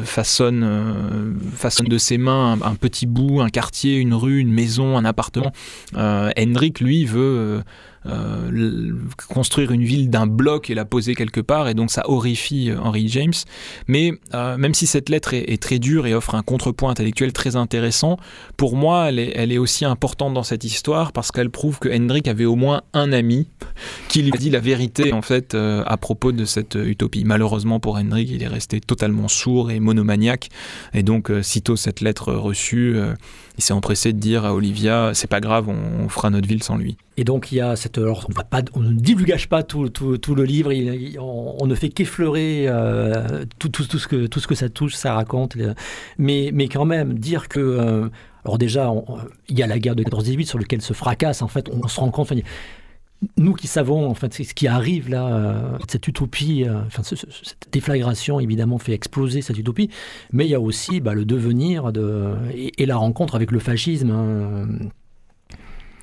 façonne, façonne de ses mains un, petit bout, un quartier, une rue, une maison, un appartement. Hendrik, lui, veut euh, construire une ville d'un bloc et la poser quelque part, et donc ça horrifie euh, Henry James. Mais euh, même si cette lettre est, très dure et offre un contrepoint intellectuel très intéressant, pour moi, elle est, elle est aussi importante dans cette histoire parce qu'elle prouve que Hendrik avait au moins un ami qui lui a dit la vérité en fait à propos de cette utopie. Malheureusement pour Hendrik, il est resté totalement sourd et monomaniaque, et donc sitôt cette lettre reçue, il s'est empressé de dire à Olivia c'est pas grave, on, fera notre ville sans lui. Et donc il y a cette. on, ne divulgage pas tout, tout, le livre, on, ne fait qu'effleurer euh, tout, tout, tout, ce que, tout ce que ça touche, ça raconte. Mais, mais quand même, dire que. Euh, alors déjà, il y a la guerre de 14-18 sur laquelle se fracasse, en fait, on, se rend compte nous qui savons en ce qui arrive là, euh, cette utopie, euh, enfin, cette déflagration évidemment fait exploser cette utopie, mais il y a aussi bah, le devenir de, et, la rencontre avec le fascisme. Hein.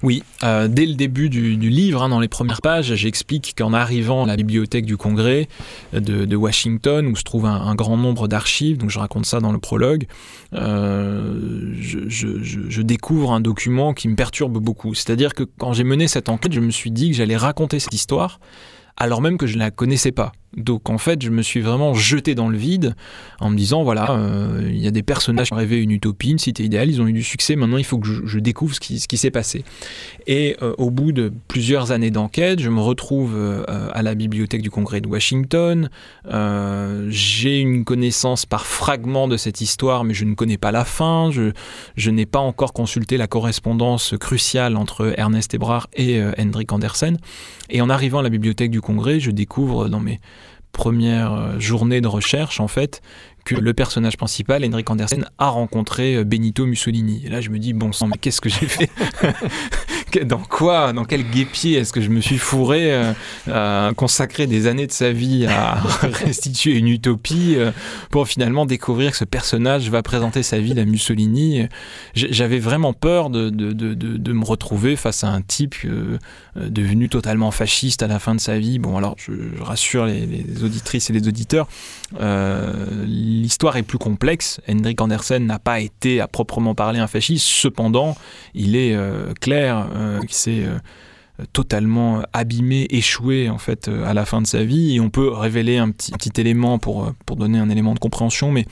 Oui, euh, dès le début du, livre, hein, dans les premières pages, j'explique qu'en arrivant à la bibliothèque du Congrès de, Washington, où se trouve un, grand nombre d'archives, donc je raconte ça dans le prologue, euh, je, découvre un document qui me perturbe beaucoup. C'est-à-dire que quand j'ai mené cette enquête, je me suis dit que j'allais raconter cette histoire, alors même que je ne la connaissais pas. Donc en fait, je me suis vraiment jeté dans le vide en me disant voilà, euh, il y a des personnages qui ont rêvé une utopie, une cité idéale, ils ont eu du succès, maintenant il faut que je, découvre ce qui, ce qui s'est passé. Et euh, au bout de plusieurs années d'enquête, je me retrouve euh, à la bibliothèque du Congrès de Washington. J'ai une connaissance par fragments de cette histoire, mais je ne connais pas la fin. Je, je n'ai pas encore consulté la correspondance cruciale entre Ernest Ebrard et Hendrik Andersen. Et en arrivant à la bibliothèque du Congrès, je découvre dans mes première euh, journée de recherche, en fait, que le personnage principal, Henrik Andersen, a rencontré euh, Benito Mussolini. Et là, je me dis, bon sang, mais qu'est-ce que j'ai fait? Dans quoi Dans quel guépier est-ce que je me suis fourré euh, consacrer des années de sa vie à restituer une utopie pour finalement découvrir que ce personnage va présenter sa ville à Mussolini J'avais vraiment peur de, de, de, de, me retrouver face à un type devenu totalement fasciste à la fin de sa vie. Bon, alors, je, rassure les, les, auditrices et les auditeurs. Euh, l'histoire est plus complexe. Hendrik Andersen n'a pas été à proprement parler un fasciste. Cependant, il est euh, clair euh, qu'il s'est totalement abîmé, échoué en fait à la fin de sa vie. Et on peut révéler un petit, élément pour, pour donner un élément de compréhension. Mais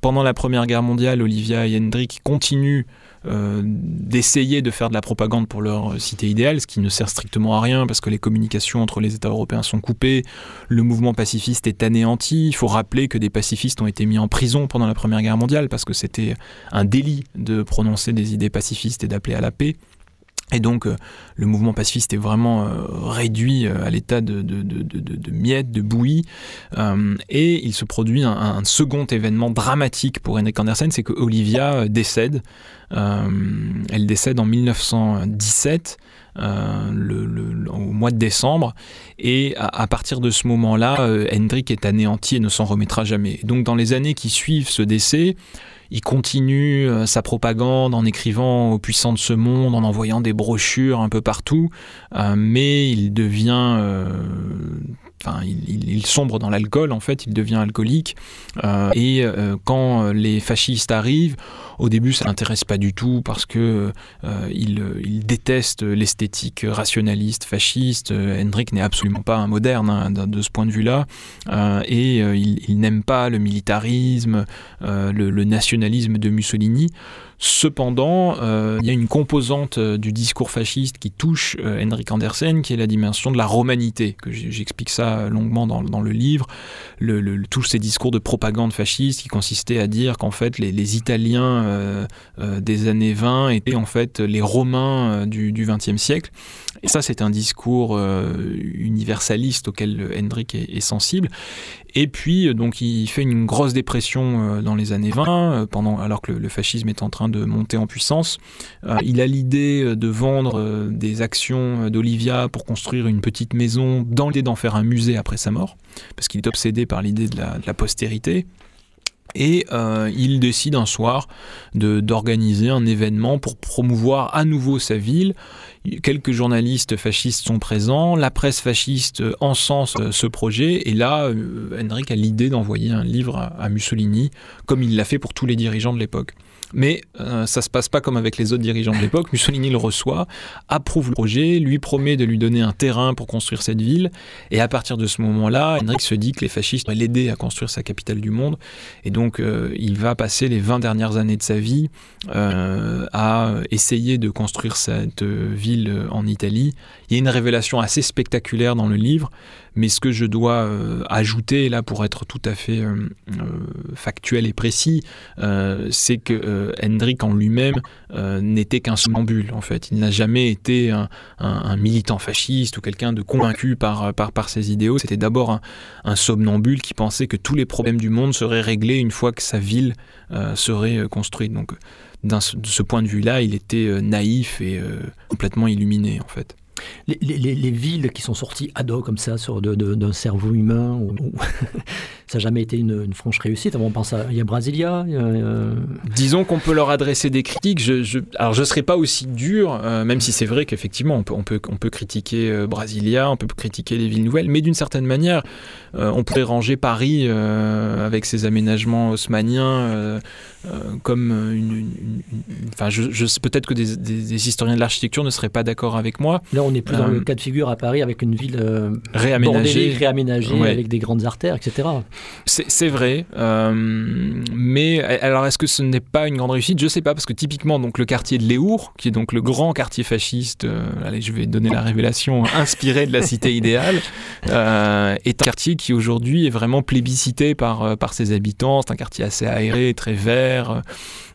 pendant la Première Guerre mondiale, Olivia et Hendrik continuent euh, d'essayer de faire de la propagande pour leur cité idéale, ce qui ne sert strictement à rien parce que les communications entre les États européens sont coupées, le mouvement pacifiste est anéanti. Il faut rappeler que des pacifistes ont été mis en prison pendant la Première Guerre mondiale parce que c'était un délit de prononcer des idées pacifistes et d'appeler à la paix. Et donc, euh, le mouvement pacifiste est vraiment euh, réduit euh, à l'état de, de, de, miettes, de bouillie. et il se produit un, second événement dramatique pour Henrik Andersen, c'est que Olivia décède. elle décède en 1917. Le, au mois de décembre. Et à, partir de ce moment-là, Hendrik est anéanti et ne s'en remettra jamais. Donc dans les années qui suivent ce décès, il continue euh, sa propagande en écrivant aux puissants de ce monde, en envoyant des brochures un peu partout, euh, mais il devient euh, Enfin, il, sombre dans l'alcool en fait, il devient alcoolique. et quand les fascistes arrivent, au début, ça l'intéresse pas du tout parce que euh, il, déteste l'esthétique rationaliste, fasciste. Hendrik n'est absolument pas un moderne hein, de ce point de vue-là, euh, et euh, il, n'aime pas le militarisme, le, nationalisme de Mussolini. Cependant, il y a une composante du discours fasciste qui touche Hendrik Andersen, qui est la dimension de la romanité, que j'explique ça longuement dans, le livre, tous ces discours de propagande fasciste qui consistaient à dire qu'en fait les, Italiens des années 20 étaient en fait les Romains du XXe siècle. Et ça, c'est un discours universaliste auquel Hendrik est, sensible. Et puis, donc, il fait une grosse dépression dans les années 20, pendant, alors que le, fascisme est en train de monter en puissance. il a l'idée de vendre des actions d'Olivia pour construire une petite maison dans l'idée d'en faire un musée après sa mort, parce qu'il est obsédé par l'idée de la, postérité. Et euh, il décide un soir d'organiser un événement pour promouvoir à nouveau sa ville. Quelques journalistes fascistes sont présents, la presse fasciste encense euh, ce projet, et là, euh, Henrik a l'idée d'envoyer un livre à Mussolini, comme il l'a fait pour tous les dirigeants de l'époque. Mais euh, ça se passe pas comme avec les autres dirigeants de l'époque. Mussolini le reçoit, approuve le projet, lui promet de lui donner un terrain pour construire cette ville. Et à partir de ce moment-là, Henrik se dit que les fascistes vont l'aider à construire sa capitale du monde. Et donc, euh, il va passer les 20 dernières années de sa vie euh, à essayer de construire cette ville en Italie. Il y a une révélation assez spectaculaire dans le livre. Mais ce que je dois euh, ajouter là pour être tout à fait euh, euh, factuel et précis, c'est que Hendrik en lui-même n'était qu'un somnambule en fait. Il n'a jamais été un, militant fasciste ou quelqu'un de convaincu par, par, par ses idéaux. C'était d'abord un, somnambule qui pensait que tous les problèmes du monde seraient réglés une fois que sa ville serait construite. Donc de ce point de vue-là, il était naïf et complètement illuminé en fait les, villes qui sont sorties ad comme ça d'un cerveau humain, ça n'a jamais été une, franche réussite. On pense à, il y a Brasilia. Euh, Disons qu'on peut leur adresser des critiques. Je, alors je ne serai pas aussi dur, euh, même si c'est vrai qu'effectivement on peut, on, peut, on peut critiquer euh, Brasilia, on peut critiquer les villes nouvelles, mais d'une certaine manière, on pourrait ranger Paris avec ses aménagements haussmanniens comme une, enfin, je, peut-être que des, historiens de l'architecture ne seraient pas d'accord avec moi. Là, on n'est plus dans le cas de figure à Paris avec une ville réaménagée, réaménagée avec des grandes artères, etc. C'est vrai, euh, mais alors est-ce que ce n'est pas une grande réussite? Je ne sais pas parce que typiquement donc le quartier de Léour, qui est donc le grand quartier fasciste, euh, allez je vais donner la révélation inspirée de la cité idéale, euh, est un quartier qui aujourd'hui est vraiment plébiscité par par ses habitants. C'est un quartier assez aéré, très vert.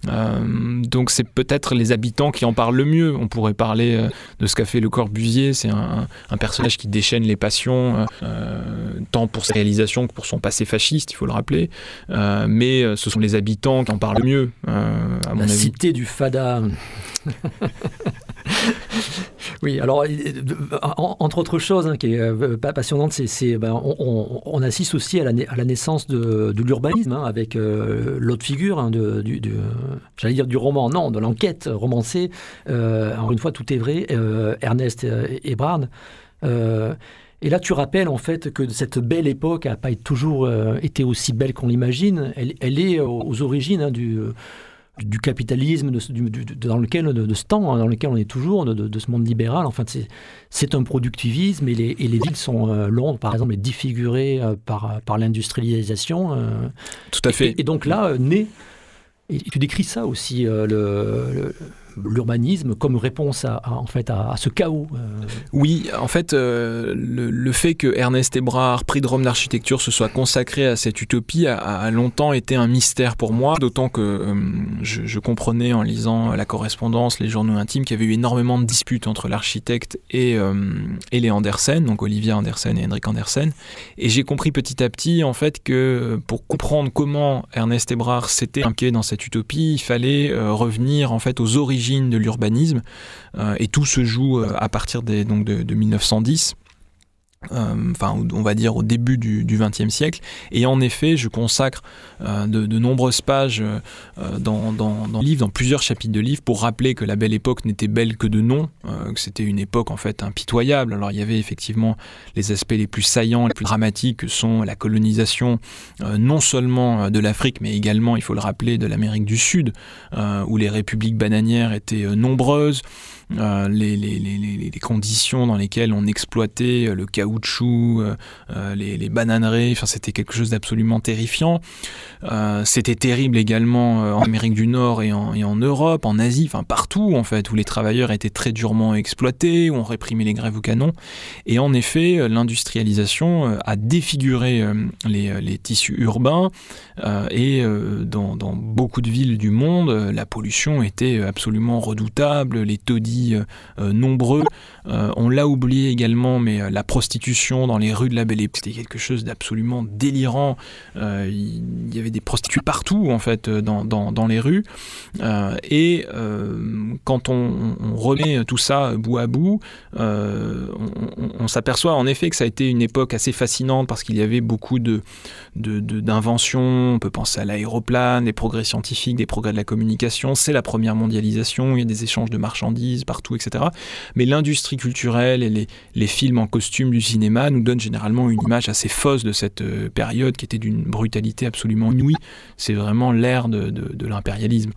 Euh, donc c'est peut-être les habitants qui en parlent le mieux. On pourrait parler euh, de ce qu'a fait Le Corbusier, c'est un, personnage qui déchaîne les passions, euh, tant pour ses réalisations que pour son passé fasciste, il faut le rappeler. mais ce sont les habitants qui en parlent le mieux, à mon La cité du Fada. Oui, alors, entre autres choses hein, qui est euh, pas passionnante, c'est ben, on, assiste aussi à la, naissance de, l'urbanisme, hein, avec euh, l'autre figure hein, de, j'allais dire du roman, non, de l'enquête romancée. Euh, encore une fois, tout est vrai, Ernest Ebrard. Et là, tu rappelles en fait que cette belle époque n'a pas toujours été aussi belle qu'on l'imagine. Elle, elle, est aux origines du, du capitalisme, de, dans lequel, de, ce temps hein, dans lequel on est toujours, de, ce monde libéral. Enfin, c'est un productivisme et les, et les villes sont, euh, Londres, par exemple, est défigurée euh, par, par l'industrialisation. Euh. Tout à fait. Et, donc là, naît, et tu décris ça aussi, le l'urbanisme comme réponse à, en fait, à, ce chaos euh. Oui, en fait, euh, le, fait que Ernest Ebrard, prix de Rome d'architecture, se soit consacré à cette utopie a, longtemps été un mystère pour moi, d'autant que euh, je, comprenais en lisant la correspondance, les journaux intimes, qu'il y avait eu énormément de disputes entre l'architecte et, et les Andersen, donc Olivia Andersen et Henrik Andersen. Et j'ai compris petit à petit, en fait, que pour comprendre comment Ernest Ebrard s'était impliqué dans cette utopie, il fallait revenir en fait aux origines de l'urbanisme, euh, et tout se joue euh, à partir des, donc de, de 1910. Euh, enfin on va dire au début du XXe siècle. Et en effet, je consacre euh, de, nombreuses pages euh, dans, dans, dans, livre, dans plusieurs chapitres de livres, pour rappeler que la belle époque n'était belle que de nom, que c'était une époque en fait impitoyable. Alors il y avait effectivement les aspects les plus saillants, les plus dramatiques, que sont la colonisation non seulement de l'Afrique, mais également, il faut le rappeler, de l'Amérique du Sud, où les républiques bananières étaient nombreuses. Les, les, conditions dans lesquelles on exploitait le caoutchouc caoutchouc, les, bananeraies, enfin, c'était quelque chose d'absolument terrifiant. c'était terrible également en Amérique du Nord et en, et en, Europe, en Asie, enfin partout en fait, où les travailleurs étaient très durement exploités, où on réprimait les grèves au canon. Et en effet, l'industrialisation a défiguré les, tissus urbains et dans, dans, beaucoup de villes du monde, la pollution était absolument redoutable, les taudis euh, nombreux. Euh, on l'a oublié également, mais euh, la prostitution dans les rues de la Belle Époque, c'était quelque chose d'absolument délirant. Il y avait des prostituées partout, en fait, dans, les rues. et quand on, remet tout ça bout à bout, on, s'aperçoit en effet que ça a été une époque assez fascinante parce qu'il y avait beaucoup de, d'inventions. On peut penser à l'aéroplane, des progrès scientifiques, des progrès de la communication. C'est la première mondialisation. Il y a des échanges de marchandises partout, etc. Mais l'industrie culturelle et les, films en costume du cinéma nous donnent généralement une image assez fausse de cette euh, période qui était d'une brutalité absolument inouïe. C'est vraiment l'ère de, l'impérialisme.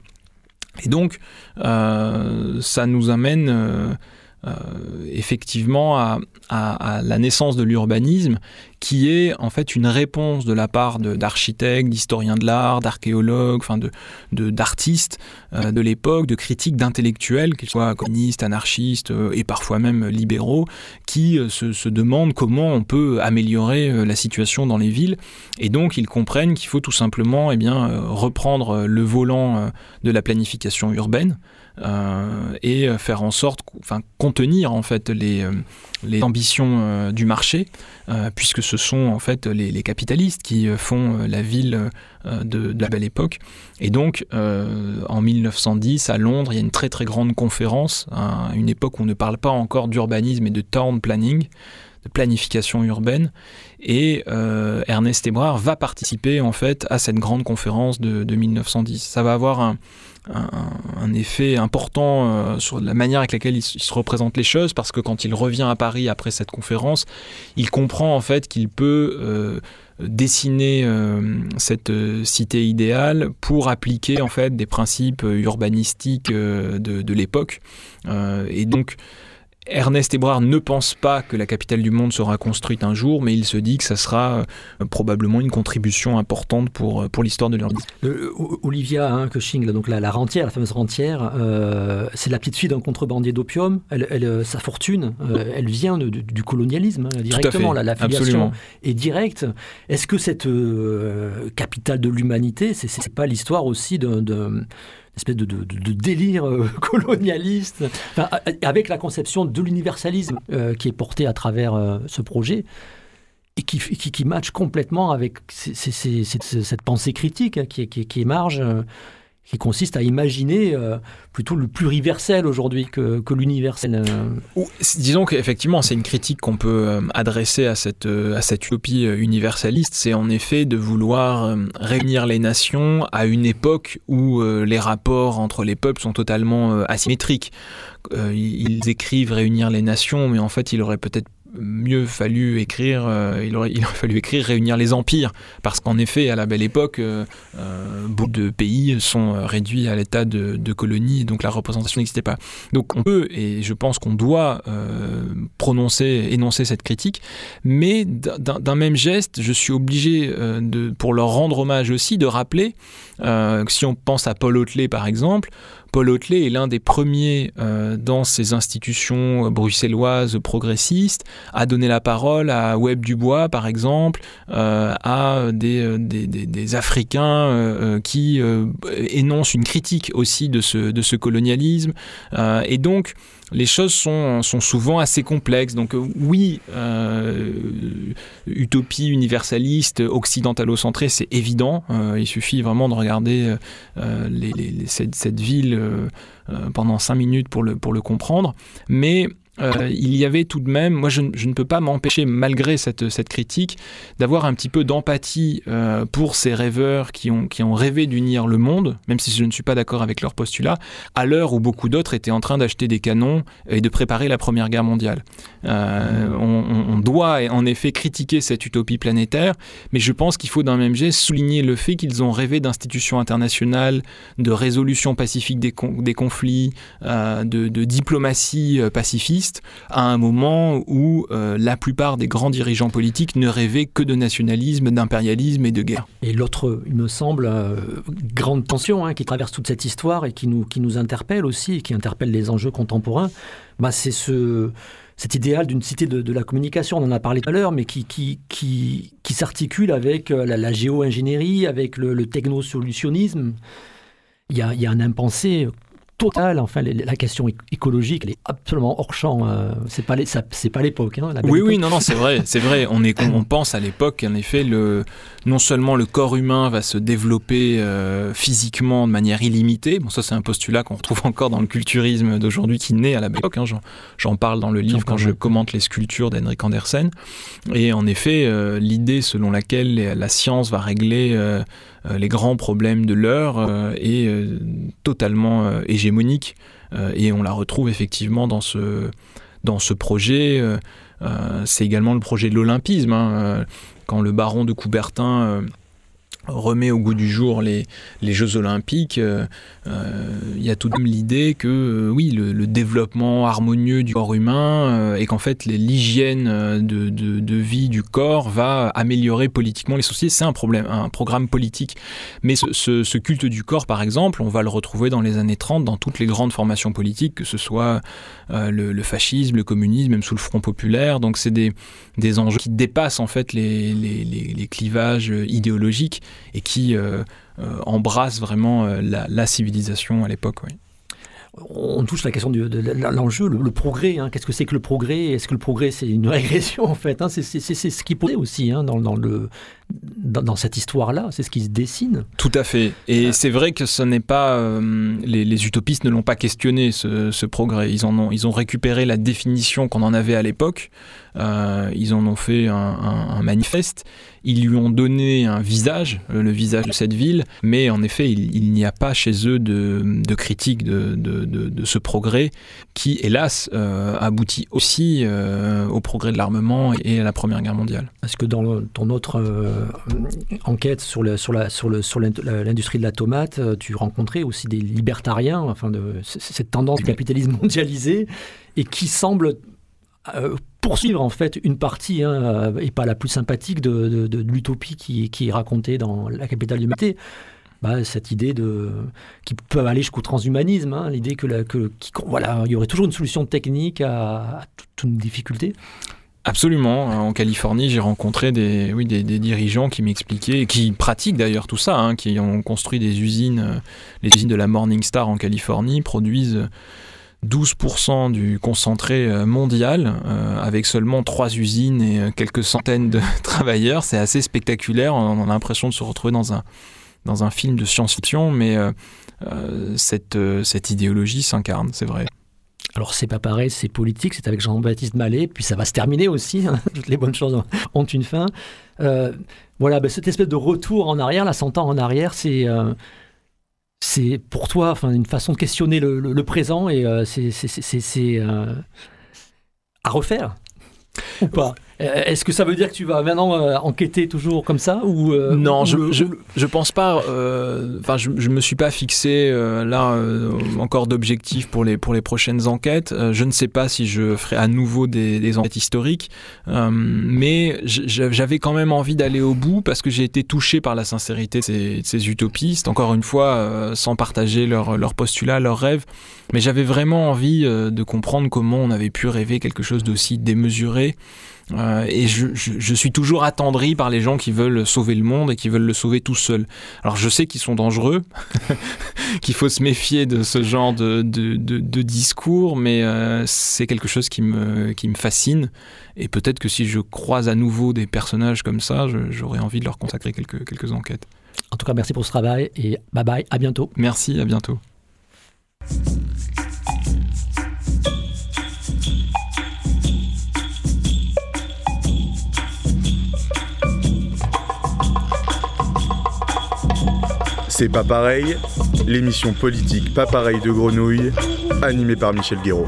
Et donc, euh, ça nous amène euh, effectivement à, la naissance de l'urbanisme qui est en fait une réponse de la part d'architectes, d'historiens de l'art, d'archéologues, enfin de d'artistes euh, de, l'époque, de critiques d'intellectuels, qu'ils soient communistes, anarchistes euh, et parfois même libéraux, qui euh, se, se, demandent comment on peut améliorer la situation dans les villes. Et donc ils comprennent qu'il faut tout simplement eh bien, reprendre le volant de la planification urbaine. Et faire en sorte, enfin contenir en fait les, les ambitions du marché, puisque ce sont en fait les, capitalistes qui euh, font euh, la ville euh, de, la belle époque. Et donc, en 1910, à Londres, il y a une très très grande conférence, à une époque où on ne parle pas encore d'urbanisme et de town planning, de planification urbaine. Et Ernest Hébrard va participer en fait à cette grande conférence de, de 1910. Ça va avoir un, un, effet important euh, sur la manière avec laquelle il, se représente les choses, parce que quand il revient à Paris après cette conférence, il comprend en fait qu'il peut euh, dessiner euh, cette cité idéale pour appliquer en fait des principes urbanistiques de, de l'époque. et donc Ernest Hébrard ne pense pas que la capitale du monde sera construite un jour, mais il se dit que ça sera euh, probablement une contribution importante pour, euh, pour l'histoire de. Euh, Olivia hein, Cushing, donc la, rentière, la fameuse rentière, c'est la petite fille d'un contrebandier d'opium. Elle, sa fortune, elle vient du colonialisme hein, directement. La, la, filiation est directe. Est-ce que cette capitale de l'humanité, c'est pas l'histoire aussi d'un espèce de, délire euh, colonialiste, avec la conception de l'universalisme euh, qui est portée à travers euh, ce projet et qui, qui, match complètement avec cette pensée critique hein, qui, qui, émerge qui consiste à imaginer euh, plutôt le pluriversel aujourd'hui que, l'universel. Euh. Disons qu'effectivement, c'est une critique qu'on peut euh, adresser à cette, à cette utopie universaliste, c'est en effet de vouloir réunir les nations à une époque où les rapports entre les peuples sont totalement asymétriques. Ils écrivent réunir les nations, mais en fait, il aurait peut-être mieux fallu écrire, euh, il, aurait, fallu écrire réunir les empires, parce qu'en effet, à la belle époque, euh, euh, beaucoup de pays sont réduits à l'état de, de colonie, donc la représentation n'existait pas. Donc on peut, et je pense qu'on doit prononcer, énoncer cette critique, mais d'un même geste, je suis obligé, de, pour leur rendre hommage aussi, de rappeler, que si on pense à Paul Hotelet par exemple, Paul Hotelet est l'un des premiers euh, dans ces institutions bruxelloises progressistes à donner la parole à Webb Dubois, par exemple, euh, à des, euh, Africains qui énoncent une critique aussi de ce, de ce colonialisme. et donc, les choses sont, souvent assez complexes. Donc oui, utopie universaliste, occidentalo-centrée, c'est évident. il suffit vraiment de regarder les, cette, ville euh, euh, pendant cinq minutes pour le, pour le comprendre. Mais euh, il y avait tout de même, moi je, ne peux pas m'empêcher, malgré cette, critique, d'avoir un petit peu d'empathie euh, pour ces rêveurs qui ont, rêvé d'unir le monde, même si je ne suis pas d'accord avec leur postulat, à l'heure où beaucoup d'autres étaient en train d'acheter des canons et de préparer la Première Guerre mondiale. Euh, on, doit en effet critiquer cette utopie planétaire, mais je pense qu'il faut d'un même geste souligner le fait qu'ils ont rêvé d'institutions internationales, de résolution pacifique des, des conflits, de, de diplomatie pacifiste, à un moment où euh, la plupart des grands dirigeants politiques ne rêvaient que de nationalisme, d'impérialisme et de guerre. Et l'autre, il me semble, euh, grande tension hein, qui traverse toute cette histoire et qui nous, interpelle aussi, et qui interpelle les enjeux contemporains, bah, c'est ce, cet idéal d'une cité de, la communication, on en a parlé tout à l'heure, mais qui, s'articule avec euh, la, géo-ingénierie, avec le, le technosolutionnisme. Il y a un impensé total. Enfin, la question écologique, elle est absolument hors champ. Euh, c'est pas c'est pas l'époque. Hein, oui, oui, non, non, c'est vrai, c'est vrai. On est, on pense à l'époque, en effet, le, non seulement le corps humain va se développer euh, physiquement de manière illimitée. Bon, ça, c'est un postulat qu'on retrouve encore dans le culturisme d'aujourd'hui qui naît à la époque. Hein. J'en parle dans le livre quand je commente les sculptures d'Henrik Andersen. Et en effet, euh, l'idée selon laquelle la science va régler euh, les grands problèmes de l'heure euh, est euh, totalement hégémonique et on la retrouve effectivement dans ce, dans ce projet. c'est également le projet de l'olympisme. Hein, quand le baron de Coubertin remet au goût du jour les, Jeux Olympiques, euh, euh, il y a tout de même l'idée que euh, oui, le, développement harmonieux du corps humain et qu'en fait l'hygiène de, vie du corps va améliorer politiquement les sociétés. C'est un problème, un programme politique. Mais ce, culte du corps, par exemple, on va le retrouver dans les années 30 dans toutes les grandes formations politiques, que ce soit le, fascisme, le communisme, même sous le Front populaire. Donc c'est des, enjeux qui dépassent en fait les clivages idéologiques et qui euh, euh, embrasse vraiment euh, la, civilisation à l'époque. on touche la question de, l'enjeu, le, progrès. Hein. Qu'est-ce que c'est que le progrès? Est-ce que le progrès, c'est une régression, en fait hein? C'est ce qui posait aussi hein, dans, le, dans, cette histoire-là. C'est ce qui se dessine. Tout à fait. Et c'est vrai que ce n'est pas. les, utopistes ne l'ont pas questionné, ce, progrès. Ils, en ont, ils ont récupéré la définition qu'on en avait à l'époque. ils en ont fait un, un manifeste. Ils lui ont donné un visage, euh, le visage de cette ville, mais en effet, il, n'y a pas chez eux de, critique de, ce progrès qui, hélas, euh, aboutit aussi euh, au progrès de l'armement et à la Première Guerre mondiale. Est-ce que dans ton autre enquête sur, l'industrie de la tomate, tu rencontrais aussi des libertariens, enfin de cette tendance du capitalisme mondialisé, et qui semble poursuivre en fait une partie, hein, et pas la plus sympathique, de, l'utopie qui, est racontée dans La capitale de l'humanité. Bah, cette idée de qui peut aller jusqu'au transhumanisme, hein, l'idée que, que voilà, il y aurait toujours une solution technique à, toute une difficulté. Absolument. En Californie, j'ai rencontré des, oui, des, dirigeants qui m'expliquaient, qui pratiquent d'ailleurs tout ça, hein, qui ont construit des usines. Euh, les usines de la Morning Star en Californie produisent 12% du concentré euh, mondial, euh, avec seulement trois usines et quelques centaines de travailleurs. C'est assez spectaculaire, on a l'impression de se retrouver dans un, dans un film de science-fiction, mais cette, cette idéologie s'incarne, c'est vrai. Alors c'est pas pareil, c'est politique, c'est avec Jean-Baptiste Mallet, puis ça va se terminer aussi, hein. toutes les bonnes choses ont une fin. voilà, ben, cette espèce de retour en arrière, la 100 ans en arrière, c'est c'est pour toi enfin, une façon de questionner le, présent et euh, c'est euh, à refaire ou pas euh, est-ce que ça veut dire que tu vas maintenant euh, enquêter toujours comme ça ou euh, Non, je, je, pense pas. Enfin, je, je me suis pas fixé là encore d'objectifs pour les pour les prochaines enquêtes. je ne sais pas si je ferai à nouveau des, des enquêtes historiques, mais j'avais quand même envie d'aller au bout parce que j'ai été touché par la sincérité de ces, ces utopistes. Encore une fois, sans partager leurs leur postulats, leurs rêves, mais j'avais vraiment envie de comprendre comment on avait pu rêver quelque chose d'aussi démesuré. Euh, et je, je, suis toujours attendri par les gens qui veulent sauver le monde et qui veulent le sauver tout seuls. Alors je sais qu'ils sont dangereux, qu'il faut se méfier de ce genre de, de, de, discours, mais euh, c'est quelque chose qui me, qui me fascine. Et peut-être que si je croise à nouveau des personnages comme ça, j'aurais envie de leur consacrer quelques, quelques enquêtes. En tout cas, merci pour ce travail et bye bye, à bientôt. Merci, à bientôt. C'est pas pareil, l'émission politique pas pareil de Grenouille, animée par Michel Guéraud.